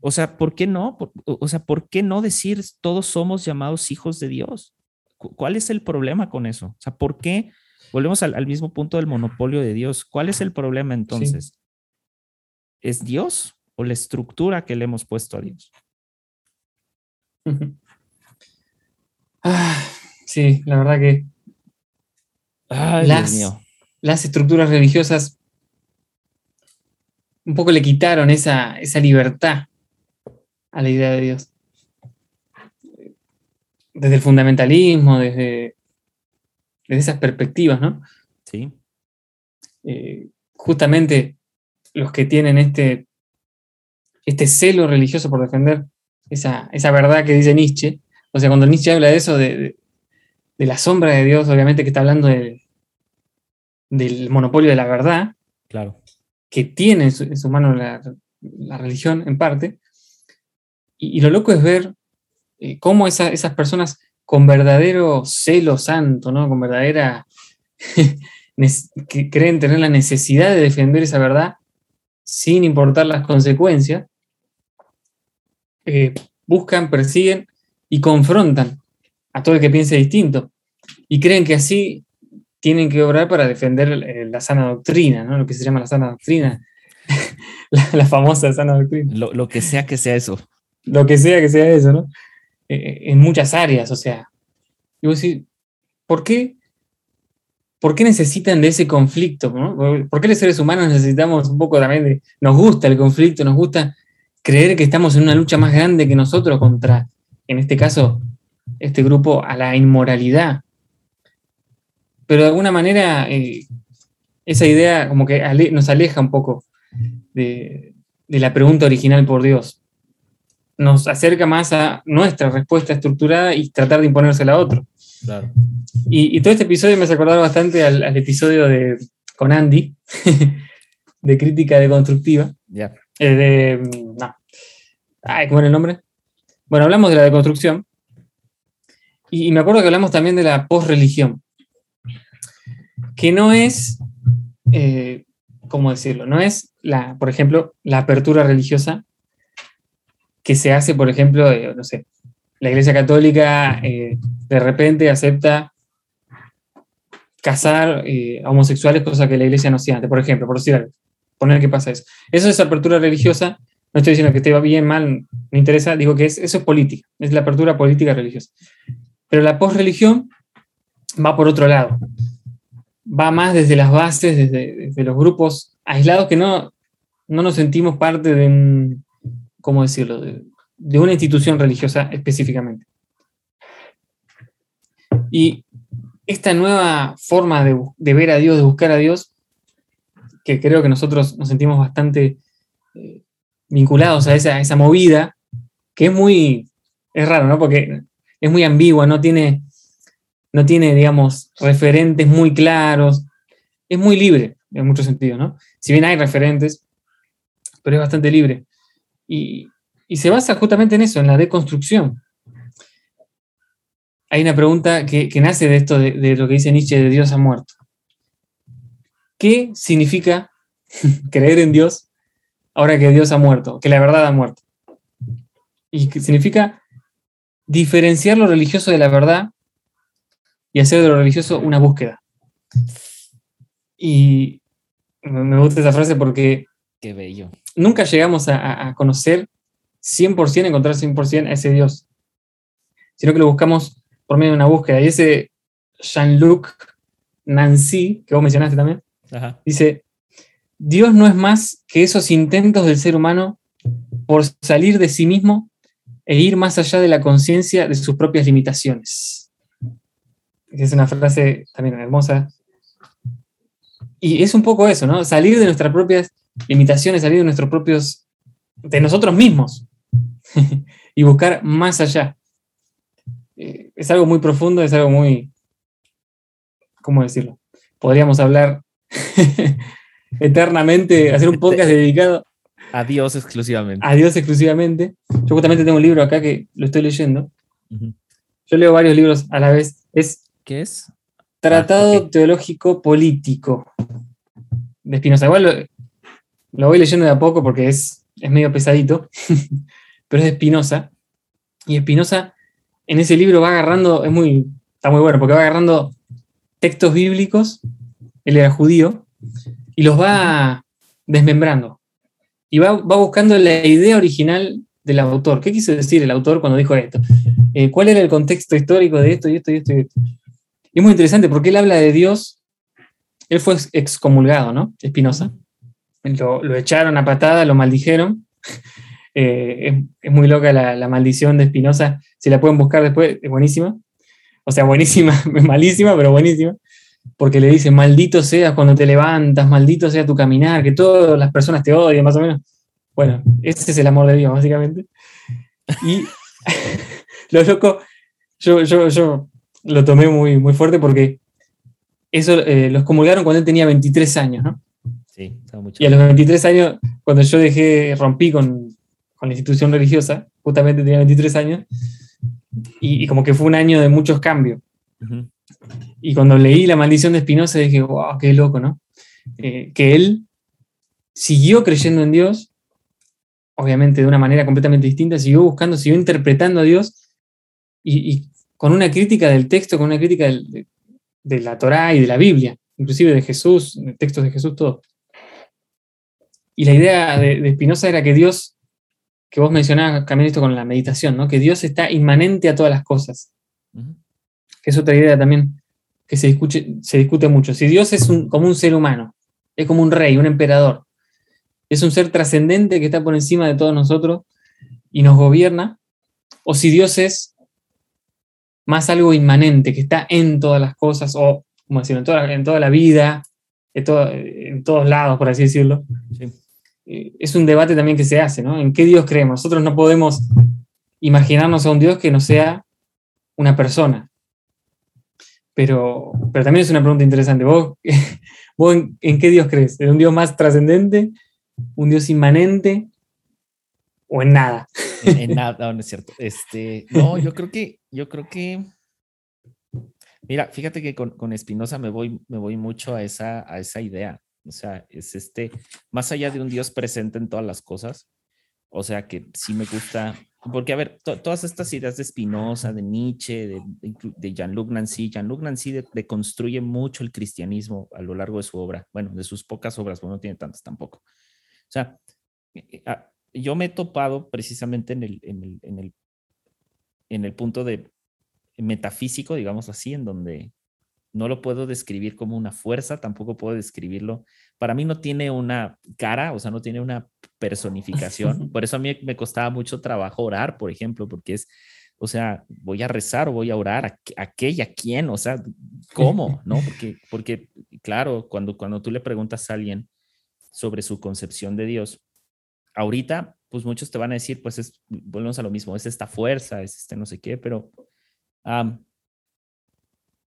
O sea, ¿por qué no? O sea, ¿por qué no decir todos somos llamados hijos de Dios? ¿Cuál es el problema con eso? O sea, ¿por qué? Volvemos al, mismo punto del monopolio de Dios. ¿Cuál es el problema entonces? ¿Es Dios o la estructura que le hemos puesto a Dios? Ah, sí, la verdad que las, estructuras religiosas un poco le quitaron esa, libertad a la idea de Dios. Desde el fundamentalismo, desde, desde esas perspectivas, ¿no? Sí. Eh, justamente los que tienen este, este celo religioso por defender esa, verdad que dice Nietzsche, o sea, cuando Nietzsche habla de eso, de, de la sombra de Dios, obviamente que está hablando del monopolio de la verdad, claro. que tiene en su, mano la, religión en parte, y, lo loco es ver eh, cómo esas personas con verdadero celo santo, ¿no? con verdadera, que creen tener la necesidad de defender esa verdad sin importar las consecuencias, eh, buscan, persiguen y confrontan a todo el que piense distinto. Y creen que así tienen que obrar para defender eh, la sana doctrina, ¿no? Lo que se llama la sana doctrina, la, famosa sana doctrina. Lo, que sea que sea eso. Lo que sea que sea eso, ¿no? en muchas áreas, o sea. Y vos decís, ¿por qué? ¿Por qué necesitan de ese conflicto? ¿Por qué los seres humanos necesitamos un poco también de... Nos gusta el conflicto, nos gusta creer que estamos en una lucha más grande que nosotros contra, en este caso, este grupo a la inmoralidad. Pero de alguna manera eh, esa idea como que nos aleja un poco de, la pregunta original por Dios. Nos acerca más a nuestra respuesta estructurada y tratar de imponérsela a otro. Y, todo este episodio me hace acordar bastante al, episodio de, con Andy, de crítica deconstructiva. Ya. Eh, de, no. ¿cómo era el nombre? Bueno, hablamos de la deconstrucción. Y, me acuerdo que hablamos también de la posreligión. Que no es, eh, ¿cómo decirlo? No es, la, por ejemplo, la apertura religiosa que se hace, por ejemplo, no sé, la Iglesia Católica eh, de repente acepta casar eh, homosexuales, cosa que la Iglesia no hacía antes, por ejemplo, por decir algo, poner que pasa eso. Eso es apertura religiosa, no estoy diciendo que esté bien, mal, me interesa, digo que es, eso es política, es la apertura política religiosa. Pero la posreligión va por otro lado, va más desde las bases, desde, los grupos aislados que no, no nos sentimos parte de un, ¿cómo decirlo?, de, una institución religiosa específicamente. Y esta nueva forma de, ver a Dios, de buscar a Dios, que creo que nosotros nos sentimos bastante eh, vinculados a esa, esa, movida, que es muy, es raro, ¿no? Porque es muy ambigua, no tiene, no tiene, digamos, referentes muy claros, es muy libre en muchos sentidos, ¿no? Si bien hay referentes, pero es bastante libre. Y, y se basa justamente en eso, en la deconstrucción. Hay una pregunta que, nace de esto, de, lo que dice Nietzsche, de Dios ha muerto. ¿Qué significa creer en Dios ahora que Dios ha muerto, que la verdad ha muerto? Y que significa diferenciar lo religioso de la verdad y hacer de lo religioso una búsqueda. Y me gusta esa frase porque Qué bello. nunca llegamos a conocer 100%, encontrar 100% a ese Dios, sino que lo buscamos por medio de una búsqueda. Y ese Jean-Luc Nancy, que vos mencionaste también, dice, Dios no es más que esos intentos del ser humano por salir de sí mismo e ir más allá de la conciencia de sus propias limitaciones. Es una frase también hermosa. Y es un poco eso, ¿no? Salir de nuestras propias limitaciones, salir de nuestros propios, de nosotros mismos. y buscar más allá. Eh, es algo muy profundo, es algo muy, ¿cómo decirlo? Podríamos hablar eternamente, hacer un podcast dedicado a Dios exclusivamente. A Dios exclusivamente. Yo justamente tengo un libro acá que lo estoy leyendo. Yo leo varios libros a la vez. Es ¿Qué es? Tratado ah, Teológico Político de Spinoza. Igual lo, lo, voy leyendo de a poco porque es, es medio pesadito. pero es de Spinoza. Y Spinoza en ese libro va agarrando, es muy, está muy bueno, porque va agarrando textos bíblicos, él era judío, y los va desmembrando. Y va, buscando la idea original del autor. ¿Qué quiso decir el autor cuando dijo esto? Eh, ¿Cuál era el contexto histórico de esto y esto y esto y esto? Es muy interesante porque él habla de Dios. Él fue excomulgado, ¿no? Espinosa. Lo, lo echaron a patada, lo maldijeron. Eh, es, muy loca la, maldición de Espinosa. Si la pueden buscar después, es buenísima. O sea, buenísima, malísima, pero buenísima. Porque le dice, maldito seas cuando te levantas, maldito sea tu caminar, que todas las personas te odien, más o menos. Bueno, ese es el amor de Dios, básicamente. Y lo loco, yo, yo, lo tomé muy, muy fuerte porque eso eh, lo excomulgaron cuando él tenía 23 años, ¿no? Sí, mucho. Y a los 23 años, cuando yo dejé, rompí con, con la institución religiosa, justamente tenía 23 años, y, como que fue un año de muchos cambios. Y cuando leí La maldición de Spinoza dije, wow, qué loco, ¿no? Eh, que él siguió creyendo en Dios, obviamente de una manera completamente distinta, siguió buscando, siguió interpretando a Dios y, con una crítica del texto, con una crítica del, de la Torá y de la Biblia, inclusive de Jesús, de textos de Jesús, todo. Y la idea de, Spinoza era que Dios, que vos mencionabas también esto con la meditación, ¿no? que Dios está inmanente a todas las cosas. Que es otra idea también que se discute, se discute mucho. Si Dios es como un ser humano, es como un rey, un emperador, es un ser trascendente que está por encima de todos nosotros y nos gobierna, o si Dios es más algo inmanente, que está en todas las cosas, o como decirlo, en toda, en toda la vida, en, en, todos lados, por así decirlo. Eh, es un debate también que se hace, ¿no? ¿En qué Dios creemos? Nosotros no podemos imaginarnos a un Dios que no sea una persona. Pero, pero también es una pregunta interesante. ¿Vos, vos en, qué Dios crees? ¿En un Dios más trascendente? ¿Un Dios inmanente? ¿O en nada? En, nada, no, es cierto. Este, no, yo creo que, yo creo que. Mira, fíjate que con, con Espinosa me voy, me voy mucho a esa, a esa idea. O sea, es este, más allá de un Dios presente en todas las cosas, o sea que sí me gusta, porque a ver, todas estas ideas de Spinoza, de Nietzsche, de, de Jean-Luc Nancy, Jean-Luc Nancy deconstruye mucho el cristianismo a lo largo de su obra, bueno, de sus pocas obras, bueno, no tiene tantas tampoco. O sea, eh, ah, yo me he topado precisamente en el, en el, en el, en el punto de metafísico, digamos así, en donde no lo puedo describir como una fuerza, tampoco puedo describirlo. Para mí no tiene una cara, o sea, no tiene una personificación. Por eso a mí me costaba mucho trabajo orar, por ejemplo, porque es, o sea, voy a rezar o voy a orar a, a qué y a quién, o sea, ¿cómo? ¿No? Porque, porque claro, cuando, cuando tú le preguntas a alguien sobre su concepción de Dios, ahorita, pues muchos te van a decir, pues es, volvemos a lo mismo, es esta fuerza, es este no sé qué, pero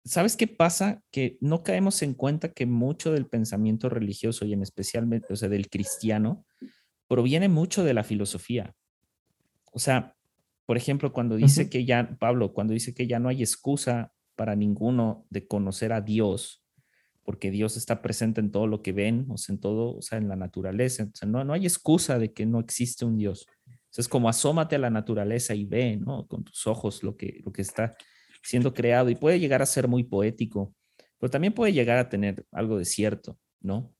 ¿sabes qué pasa? Que no caemos en cuenta que mucho del pensamiento religioso y en especialmente, o sea, del cristiano, proviene mucho de la filosofía. O sea, por ejemplo, cuando dice que ya, Pablo, cuando dice que ya no hay excusa para ninguno de conocer a Dios, porque Dios está presente en todo lo que ven, o sea, en todo, o sea, en la naturaleza. O sea, no, no hay excusa de que no existe un Dios. O es como asómate a la naturaleza y ve, ¿no? Con tus ojos lo que, lo que está siendo creado y puede llegar a ser muy poético, pero también puede llegar a tener algo de cierto, ¿no?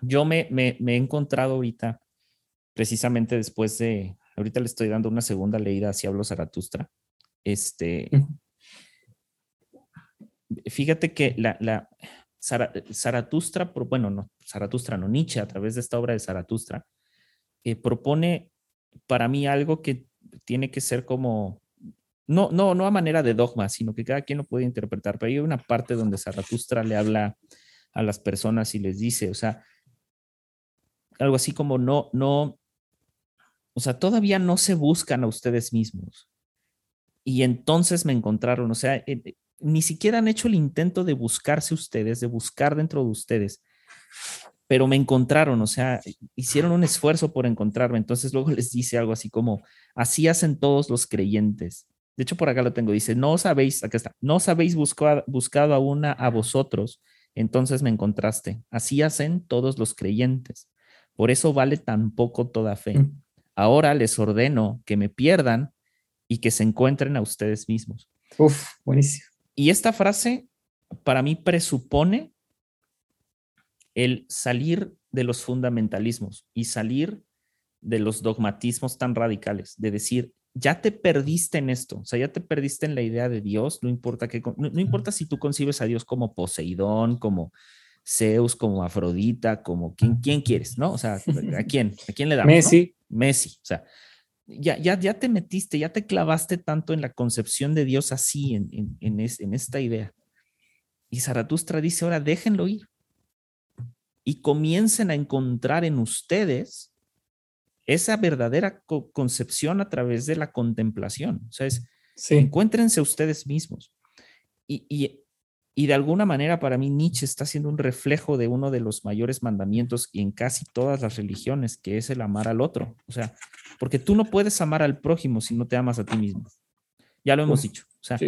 Yo me, me, he encontrado ahorita, precisamente después de, ahorita le estoy dando una segunda leída hacia Hablo Zaratustra, este, fíjate que la, la Zaratustra, bueno, no, Zaratustra no, Nietzsche a través de esta obra de Zaratustra, eh, propone para mí algo que tiene que ser como no, no, no a manera de dogma, sino que cada quien lo puede interpretar. Pero hay una parte donde Zaratustra le habla a las personas y les dice, o sea, algo así como no, no, o sea, todavía no se buscan a ustedes mismos. Y entonces me encontraron, o sea, eh, ni siquiera han hecho el intento de buscarse ustedes, de buscar dentro de ustedes, pero me encontraron, o sea, hicieron un esfuerzo por encontrarme. Entonces luego les dice algo así como, así hacen todos los creyentes. De hecho, por acá lo tengo. Dice, no sabéis, acá está, no sabéis buscado, buscado a, a vosotros, entonces me encontraste. Así hacen todos los creyentes. Por eso vale tan poco toda fe. Mm. Ahora les ordeno que me pierdan y que se encuentren a ustedes mismos. Uf, buenísimo. Y esta frase para mí presupone el salir de los fundamentalismos y salir de los dogmatismos tan radicales, de decir, ya te perdiste en esto, o sea, ya te perdiste en la idea de Dios, no importa que, no, importa si tú concibes a Dios como Poseidón, como Zeus, como Afrodita, como quien, quién quieres, ¿no? O sea, ¿a quién? ¿A quién le damos? Messi. Messi, o sea, ya, ya, ya te metiste, ya te clavaste tanto en la concepción de Dios así, en, en, en, en esta idea. Y Zaratustra dice, ahora déjenlo ir y comiencen a encontrar en ustedes esa verdadera concepción a través de la contemplación. O sea, es, encuéntrense ustedes mismos. Y, y, y, de alguna manera para mí Nietzsche está siendo un reflejo de uno de los mayores mandamientos en casi todas las religiones, que es el amar al otro. O sea, porque tú no puedes amar al prójimo si no te amas a ti mismo. Ya lo hemos dicho. O sea,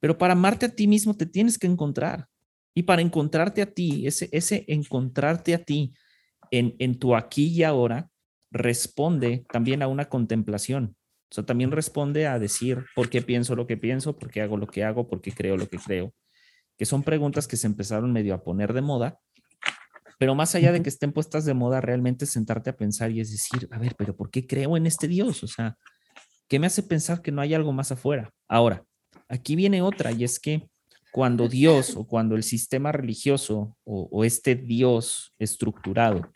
pero para amarte a ti mismo te tienes que encontrar. Y para encontrarte a ti, ese, ese encontrarte a ti en, en tu aquí y ahora, responde también a una contemplación. O sea, también responde a decir por qué pienso lo que pienso, por qué hago lo que hago, por qué creo lo que creo. que son preguntas que se empezaron medio a poner de moda, pero más allá de que estén puestas de moda, realmente sentarte a pensar y es decir, a ver, pero ¿por qué creo en este Dios? O sea, ¿qué me hace pensar que no hay algo más afuera? Ahora, aquí viene otra y es que cuando Dios o cuando el sistema religioso o, o este Dios estructurado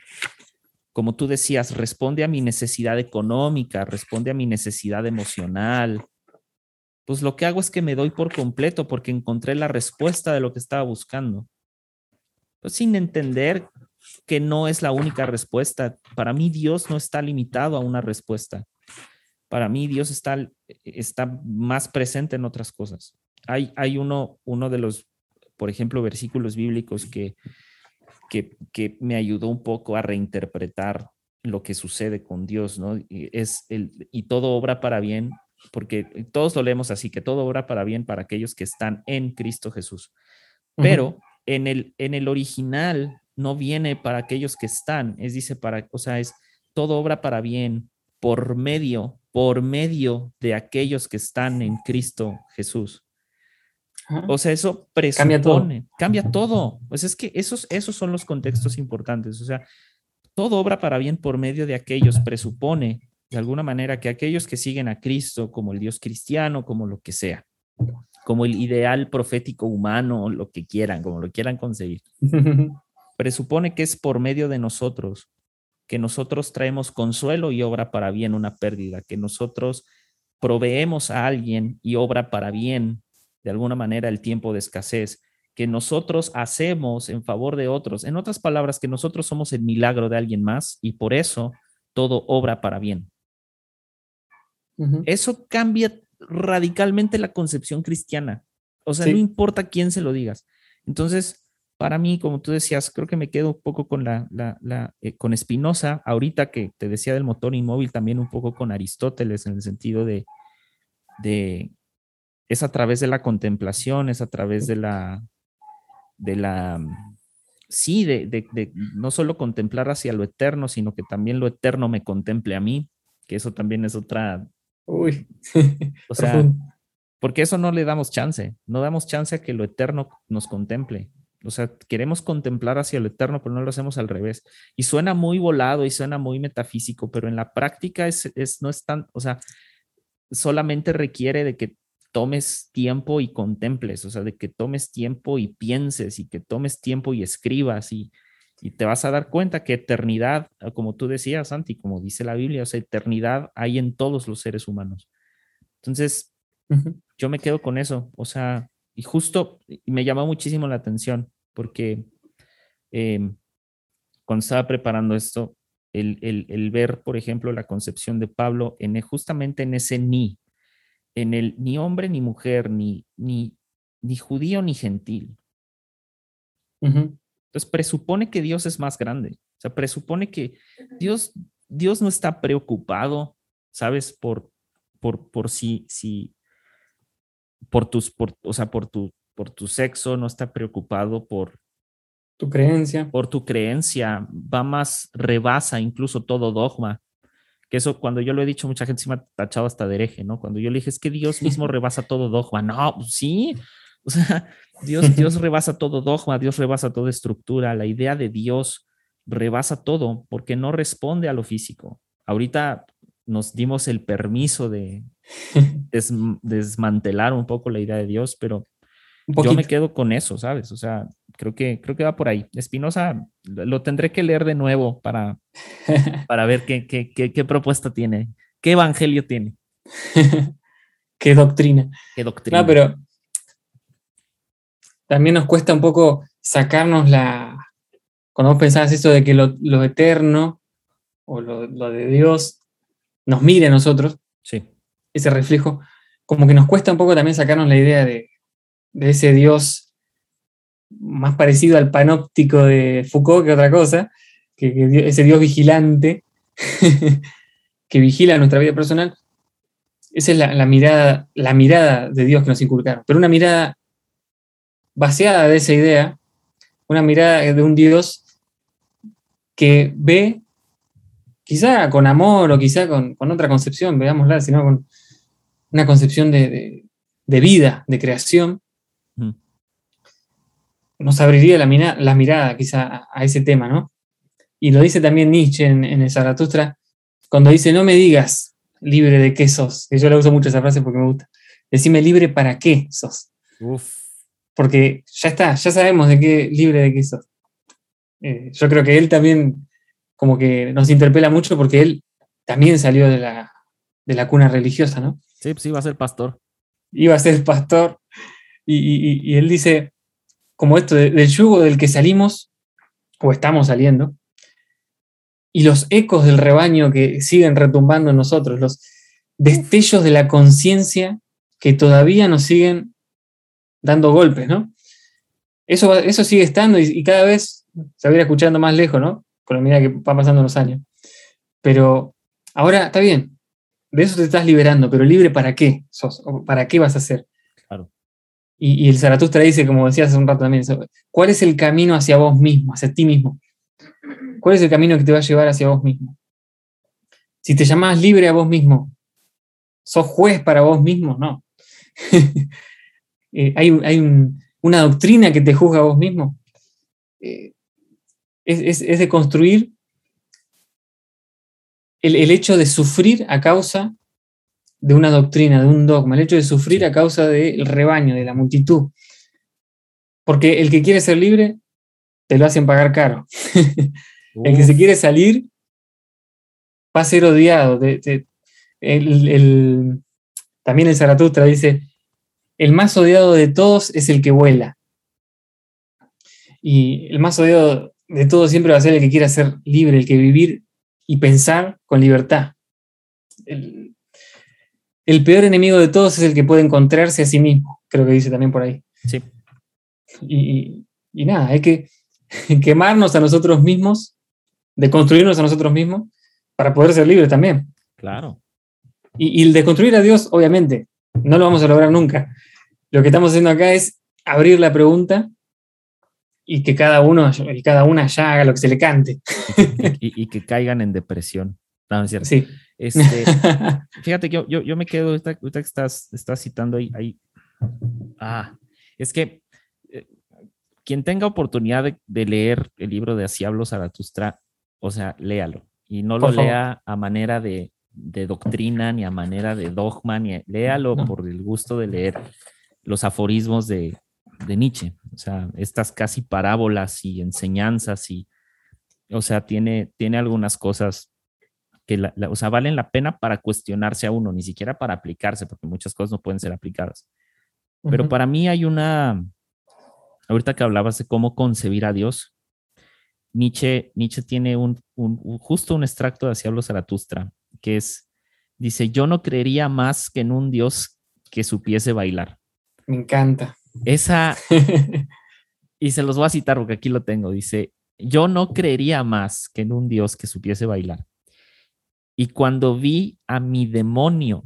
como tú decías, responde a mi necesidad económica, responde a mi necesidad emocional, pues lo que hago es que me doy por completo porque encontré la respuesta de lo que estaba buscando. Pues sin entender que no es la única respuesta. Para mí Dios no está limitado a una respuesta. Para mí Dios está, está más presente en otras cosas. Hay, hay uno, uno de los, por ejemplo, versículos bíblicos que, que, que me ayudó un poco a reinterpretar lo que sucede con Dios, ¿no? Y es el, y todo obra para bien porque todos lo leemos así, que todo obra para bien para aquellos que están en Cristo Jesús. Pero en, el, en el original no viene para aquellos que están, es dice para, o sea, es todo obra para bien por medio, por medio de aquellos que están en Cristo Jesús. O sea, eso presupone, cambia todo. Pues es que esos, esos son los contextos importantes. O sea, todo obra para bien por medio de aquellos presupone de alguna manera que aquellos que siguen a Cristo como el Dios cristiano, como lo que sea, como el ideal profético humano, lo que quieran, como lo quieran conseguir, presupone que es por medio de nosotros que nosotros traemos consuelo y obra para bien una pérdida, que nosotros proveemos a alguien y obra para bien, de alguna manera, el tiempo de escasez, que nosotros hacemos en favor de otros. En otras palabras, que nosotros somos el milagro de alguien más y por eso todo obra para bien. Eso cambia radicalmente la concepción cristiana. O sea, no importa quién se lo digas. Entonces, para mí, como tú decías, creo que me quedo un poco con la, la, eh, con Spinoza, ahorita que te decía del motor inmóvil, también un poco con Aristóteles, en el sentido de, de es a través de la contemplación, es a través de la, de la, sí, de, de, de, no solo contemplar hacia lo eterno, sino que también lo eterno me contemple a mí, que eso también es otra Uy. o sea, porque eso no le damos chance, no damos chance a que lo eterno nos contemple. O sea, queremos contemplar hacia lo eterno, pero no lo hacemos al revés. Y suena muy volado y suena muy metafísico, pero en la práctica es, es no es tan, o sea, solamente requiere de que tomes tiempo y contemples, o sea, de que tomes tiempo y pienses y que tomes tiempo y escribas y, y te vas a dar cuenta que eternidad, ah, como tú decías, Santi, como dice la Biblia, o sea, eternidad hay en todos los seres humanos. Entonces, yo me quedo con eso, o sea, y justo me llamó muchísimo la atención porque em, cuando estaba preparando esto, el, el, ver, por ejemplo, la concepción de Pablo en justamente en ese ni, en el ni hombre ni mujer, ni, ni, ni judío ni gentil. Entonces presupone que Dios es más grande. O sea, presupone que Dios, Dios no está preocupado, ¿sabes? Por, por, por si, si, por tus, por, o sea, por tu, por tu sexo, no está preocupado por tu creencia. Por tu creencia, va más, rebasa incluso todo dogma. Que eso, cuando yo lo he dicho, mucha gente se me ha tachado hasta de hereje, ¿no? Cuando yo le dije, es que Dios mismo rebasa todo dogma. No, pues sí, o sea, Dios, Dios rebasa todo dogma, Dios rebasa toda estructura, la idea de Dios rebasa todo porque no responde a lo físico. Ahorita nos dimos el permiso de desmantelar un poco la idea de Dios, pero yo me quedo con eso, ¿sabes? O sea, creo que, creo que va por ahí. Espinosa lo tendré que leer de nuevo para, para ver qué, qué, qué, qué propuesta tiene, qué evangelio tiene. qué doctrina. Qué doctrina. No, pero también nos cuesta un poco sacarnos la... Cuando vos pensabas eso de que lo, eterno o lo, de Dios nos mire a nosotros, sí. ese reflejo, como que nos cuesta un poco también sacarnos la idea de, ese Dios más parecido al panóptico de Foucault que otra cosa, que, ese Dios vigilante que vigila nuestra vida personal. Esa es la, mirada, la mirada de Dios que nos inculcaron, pero una mirada vaciada de esa idea, una mirada de un Dios que ve, quizá con amor o quizá con, otra concepción, veámosla, sino con una concepción de, vida, de creación, nos abriría la, mirada quizá a, ese tema, ¿no? Y lo dice también Nietzsche en, el Zaratustra, cuando dice, no me digas libre de qué sos, que yo le uso mucho esa frase porque me gusta, decime libre para qué sos. Porque ya está, ya sabemos de qué libre de qué sos. Eh, yo creo que él también como que nos interpela mucho porque él también salió de la, de la cuna religiosa, ¿no? Sí, pues iba a ser pastor. Iba a ser pastor. Y, él dice, como esto, del yugo del que salimos, o estamos saliendo, y los ecos del rebaño que siguen retumbando en nosotros, los destellos de la conciencia que todavía nos siguen dando golpes, ¿no? Eso, eso sigue estando y, cada vez se va a ir escuchando más lejos, ¿no? Con la medida que van pasando los años. Pero ahora está bien, de eso te estás liberando, pero libre para qué sos, para qué vas a hacer. Claro. Y, el Zaratustra dice, como decías hace un rato también, ¿cuál es el camino hacia vos mismo, hacia ti mismo? ¿Cuál es el camino que te va a llevar hacia vos mismo? Si te llamás libre a vos mismo, ¿sos juez para vos mismo? No. Eh, hay, una doctrina que te juzga a vos mismo. Eh, es, es de construir el, hecho de sufrir a causa de una doctrina, de un dogma, el hecho de sufrir a causa del rebaño, de la multitud. Porque el que quiere ser libre, te lo hacen pagar caro. el que se quiere salir, va a ser odiado. también el Zaratustra dice, el más odiado de todos es el que vuela. Y el más odiado de todos siempre va a ser el que quiera ser libre, el que vivir y pensar con libertad. El, peor enemigo de todos es el que puede encontrarse a sí mismo, creo que dice también por ahí. Sí. Y, nada, hay que quemarnos a nosotros mismos, de construirnos a nosotros mismos, para poder ser libres también. Claro. Y, y el de construir a Dios, obviamente, no lo vamos a lograr nunca. Lo que estamos haciendo acá es abrir la pregunta y que cada uno y cada una ya haga lo que se le cante. Y, que caigan en depresión. No, cierto. Sí. Este, fíjate que yo, yo, me quedo, ahorita, que estás, estás citando ahí, ahí, Ah, es que eh, quien tenga oportunidad de, leer el libro de Así hablo Zaratustra, o sea, léalo. Y no lo lea a manera de, de, doctrina, ni a manera de dogma, ni léalo por el gusto de leer los aforismos de, de Nietzsche, o sea, estas casi parábolas y enseñanzas y, o sea, tiene, tiene algunas cosas que, o sea, valen la pena para cuestionarse a uno, ni siquiera para aplicarse, porque muchas cosas no pueden ser aplicadas. Pero para mí hay una, ahorita que hablabas de cómo concebir a Dios, Nietzsche, Nietzsche tiene un, justo un extracto de Hacia los Zaratustra, que es, dice, yo no creería más que en un Dios que supiese bailar. Me encanta. Esa, y se los voy a citar porque aquí lo tengo, dice, yo no creería más que en un Dios que supiese bailar. Y cuando vi a mi demonio,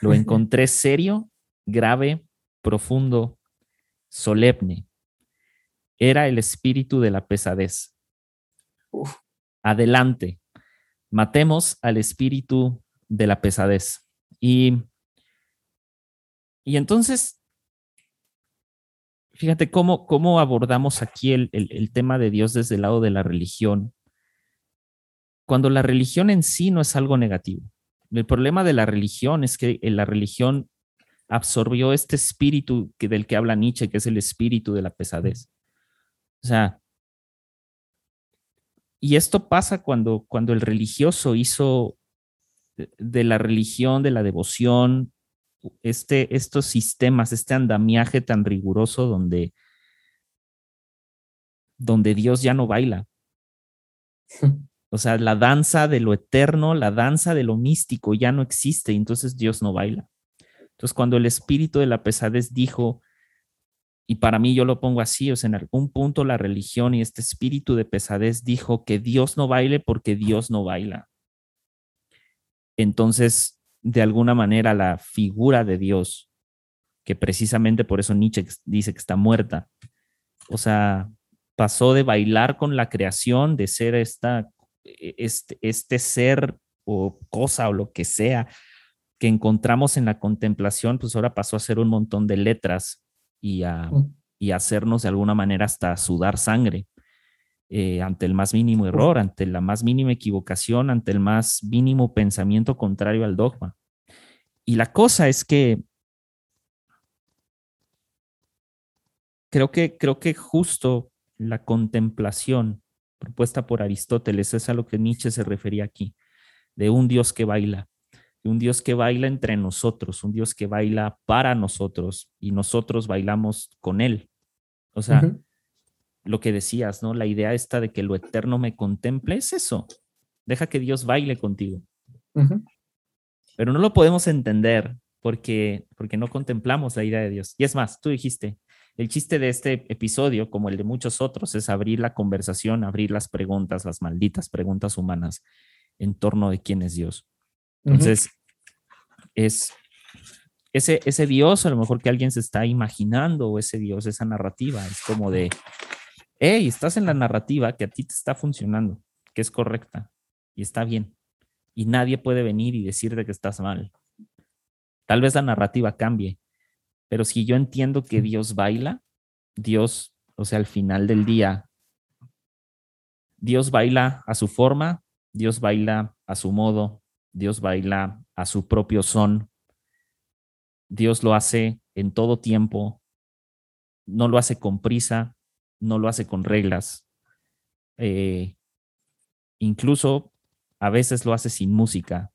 lo encontré serio, grave, profundo, solemne. Era el espíritu de la pesadez. Adelante, matemos al espíritu de la pesadez. Y, y entonces Fíjate cómo, cómo abordamos aquí el, tema de Dios desde el lado de la religión, cuando la religión en sí no es algo negativo. El problema de la religión es que la religión absorbió este espíritu del que habla Nietzsche, que es el espíritu de la pesadez. O sea, y esto pasa cuando, cuando el religioso hizo de la religión, de la devoción, este, estos sistemas, este andamiaje tan riguroso donde, donde Dios ya no baila. O sea, la danza de lo eterno, la danza de lo místico ya no existe entonces Dios no baila. Entonces, cuando el espíritu de la pesadez dijo, y para mí yo lo pongo así, o sea, en algún punto la religión y este espíritu de pesadez dijo que Dios no baile porque Dios no baila. Entonces, de alguna manera la figura de Dios, que precisamente por eso Nietzsche dice que está muerta. O sea, pasó de bailar con la creación, de ser esta, este, este ser o cosa o lo que sea que encontramos en la contemplación, pues ahora pasó a ser un montón de letras y a, mm. y hacernos de alguna manera hasta sudar sangre eh, ante el más mínimo error, ante la más mínima equivocación, ante el más mínimo pensamiento contrario al dogma. Y la cosa es que creo que, creo que justo la contemplación propuesta por Aristóteles es a lo que Nietzsche se refería aquí, de un Dios que baila, de un Dios que baila entre nosotros, un Dios que baila para nosotros y nosotros bailamos con Él. O sea, lo que decías, ¿no? La idea esta de que lo eterno me contemple es eso. Deja que Dios baile contigo. Pero no lo podemos entender porque, porque no contemplamos la idea de Dios. Y es más, tú dijiste, el chiste de este episodio, como el de muchos otros, es abrir la conversación, abrir las preguntas, las malditas preguntas humanas en torno de quién es Dios. Entonces, es ese, ese Dios, a lo mejor que alguien se está imaginando, o ese Dios, esa narrativa, es como de, hey, estás en la narrativa que a ti te está funcionando, que es correcta y está bien. Y nadie puede venir y decirte que estás mal. Tal vez la narrativa cambie, pero si yo entiendo que Dios baila, Dios, o sea, al final del día, Dios baila a su forma, Dios baila a su modo, Dios baila a su propio son. Dios lo hace en todo tiempo, no lo hace con prisa, no lo hace con reglas. Eh, incluso a veces lo hace sin música,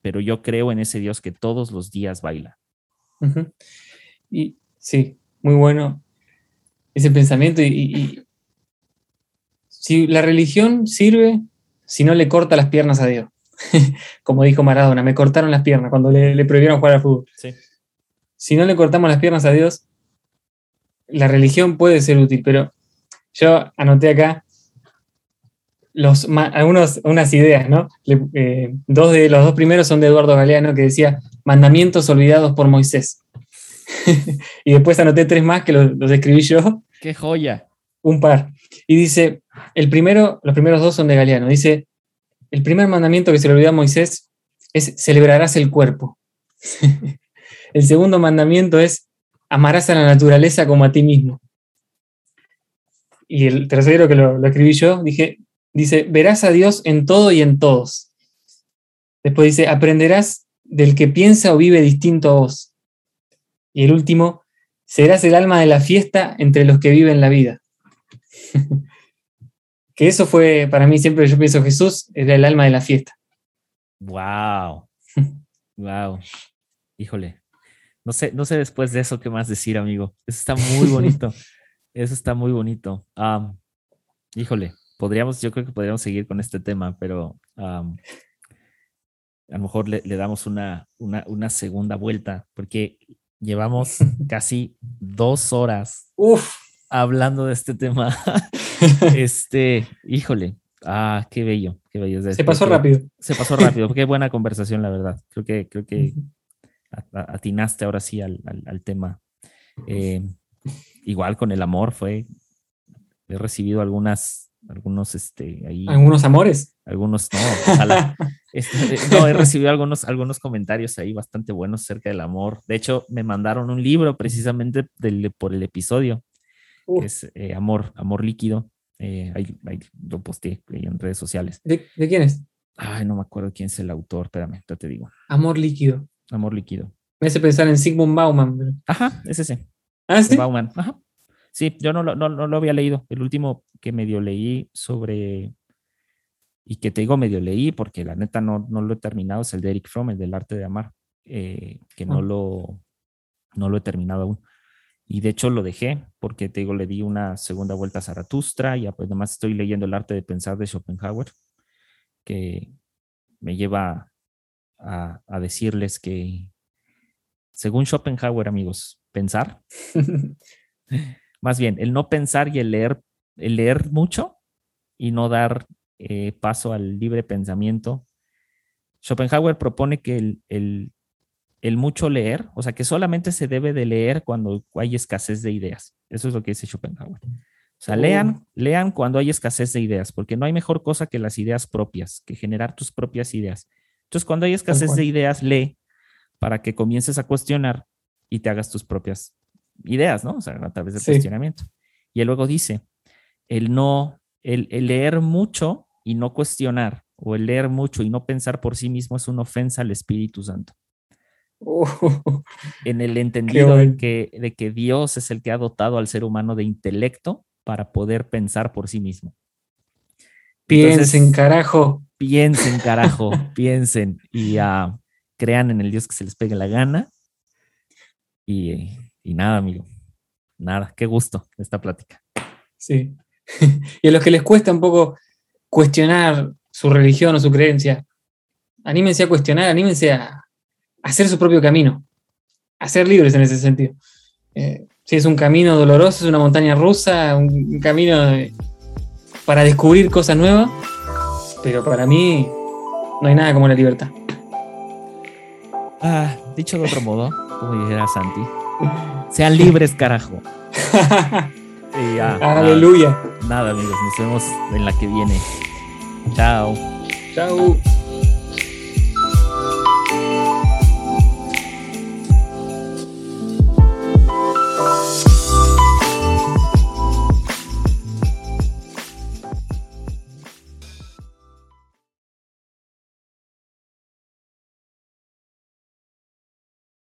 pero yo creo en ese Dios que todos los días baila. Y sí, muy bueno ese pensamiento. Y, si la religión sirve si no le corta las piernas a Dios, como dijo Maradona, me cortaron las piernas cuando le, prohibieron jugar al fútbol. Si no le cortamos las piernas a Dios, la religión puede ser útil, pero yo anoté acá los, algunos, unas ideas, ¿no? Eh, dos de los dos primeros son de Eduardo Galeano que decía mandamientos olvidados por Moisés. y después anoté tres más que los, escribí yo. ¡Qué joya! Un par. Y dice, el primero, los primeros dos son de Galeano. Dice, el primer mandamiento que se le olvidó a Moisés es celebrarás el cuerpo. el segundo mandamiento es amarás a la naturaleza como a ti mismo. Y el tercero que lo, lo escribí yo, dije, dice, verás a Dios en todo y en todos. Después dice, aprenderás del que piensa o vive distinto a vos. Y el último, serás el alma de la fiesta entre los que viven la vida. que eso fue, para mí siempre yo pienso, Jesús era el alma de la fiesta. Wow. wow. Híjole. No sé, no sé después de eso qué más decir, amigo. Eso está muy bonito. eso está muy bonito. híjole, podríamos, yo creo que podríamos seguir con este tema, pero a lo mejor le, damos una, una, segunda vuelta, porque llevamos casi dos horas hablando de este tema. este, híjole, ah, qué bello, qué bello. Se pasó rápido. Se pasó rápido, qué buena conversación, la verdad. Creo que, creo que atinaste ahora sí al, tema. Eh, igual con el amor fue, he recibido algunas algunos, este, ahí. Algunos amores. Algunos, no, ojalá. Este, no, he recibido algunos, algunos comentarios ahí bastante buenos acerca del amor. De hecho, me mandaron un libro precisamente del, por el episodio, que es eh, Amor, Amor Líquido. Eh, ahí, lo posteé en redes sociales. ¿De, quién es? Ay, no me acuerdo quién es el autor, espérame, ya te digo. Amor Líquido. Amor Líquido. Me hace pensar en Sigmund Bauman. Ajá, es ese. Ah, sí. Bauman, ajá. Sí, yo no, no, no, lo había leído. El último que medio leí sobre, y que te digo medio leí, porque la neta no, no lo he terminado, es el de Eric Fromm, el del arte de amar, eh, que no, ah. lo, no lo he terminado aún. Y de hecho lo dejé porque te digo, le di una segunda vuelta a Zaratustra y además estoy leyendo el arte de pensar de Schopenhauer, que me lleva a, a decirles que, según Schopenhauer, amigos, pensar más bien, el no pensar y el leer, el leer mucho y no dar eh, paso al libre pensamiento. Schopenhauer propone que el, el, el, mucho leer, o sea, que solamente se debe de leer cuando hay escasez de ideas. Eso es lo que dice Schopenhauer. O sea, lean, oh. lean cuando hay escasez de ideas, porque no hay mejor cosa que las ideas propias, que generar tus propias ideas. Entonces, cuando hay escasez de ideas, lee para que comiences a cuestionar y te hagas tus propias ideas, ¿no? O sea, a través del cuestionamiento. Y él luego dice, el no, el, leer mucho y no cuestionar, o el leer mucho y no pensar por sí mismo es una ofensa al Espíritu Santo. en el entendido de que, de que Dios es el que ha dotado al ser humano de intelecto para poder pensar por sí mismo. Piensen, carajo. Piensen, carajo, piensen y uh, crean en el Dios que se les pegue la gana. Y, y nada, amigo, nada, qué gusto esta plática. Sí. y a los que les cuesta un poco cuestionar su religión o su creencia, anímense a cuestionar, anímense a hacer su propio camino, a ser libres en ese sentido. Eh, si es un camino doloroso, es una montaña rusa, un camino para descubrir cosas nuevas, pero para mí no hay nada como la libertad. Ah, dicho de otro modo, como dijera Santi, sean libres, carajo. Aleluya. Nada, amigos, nos vemos en la que viene. Chao. Chao.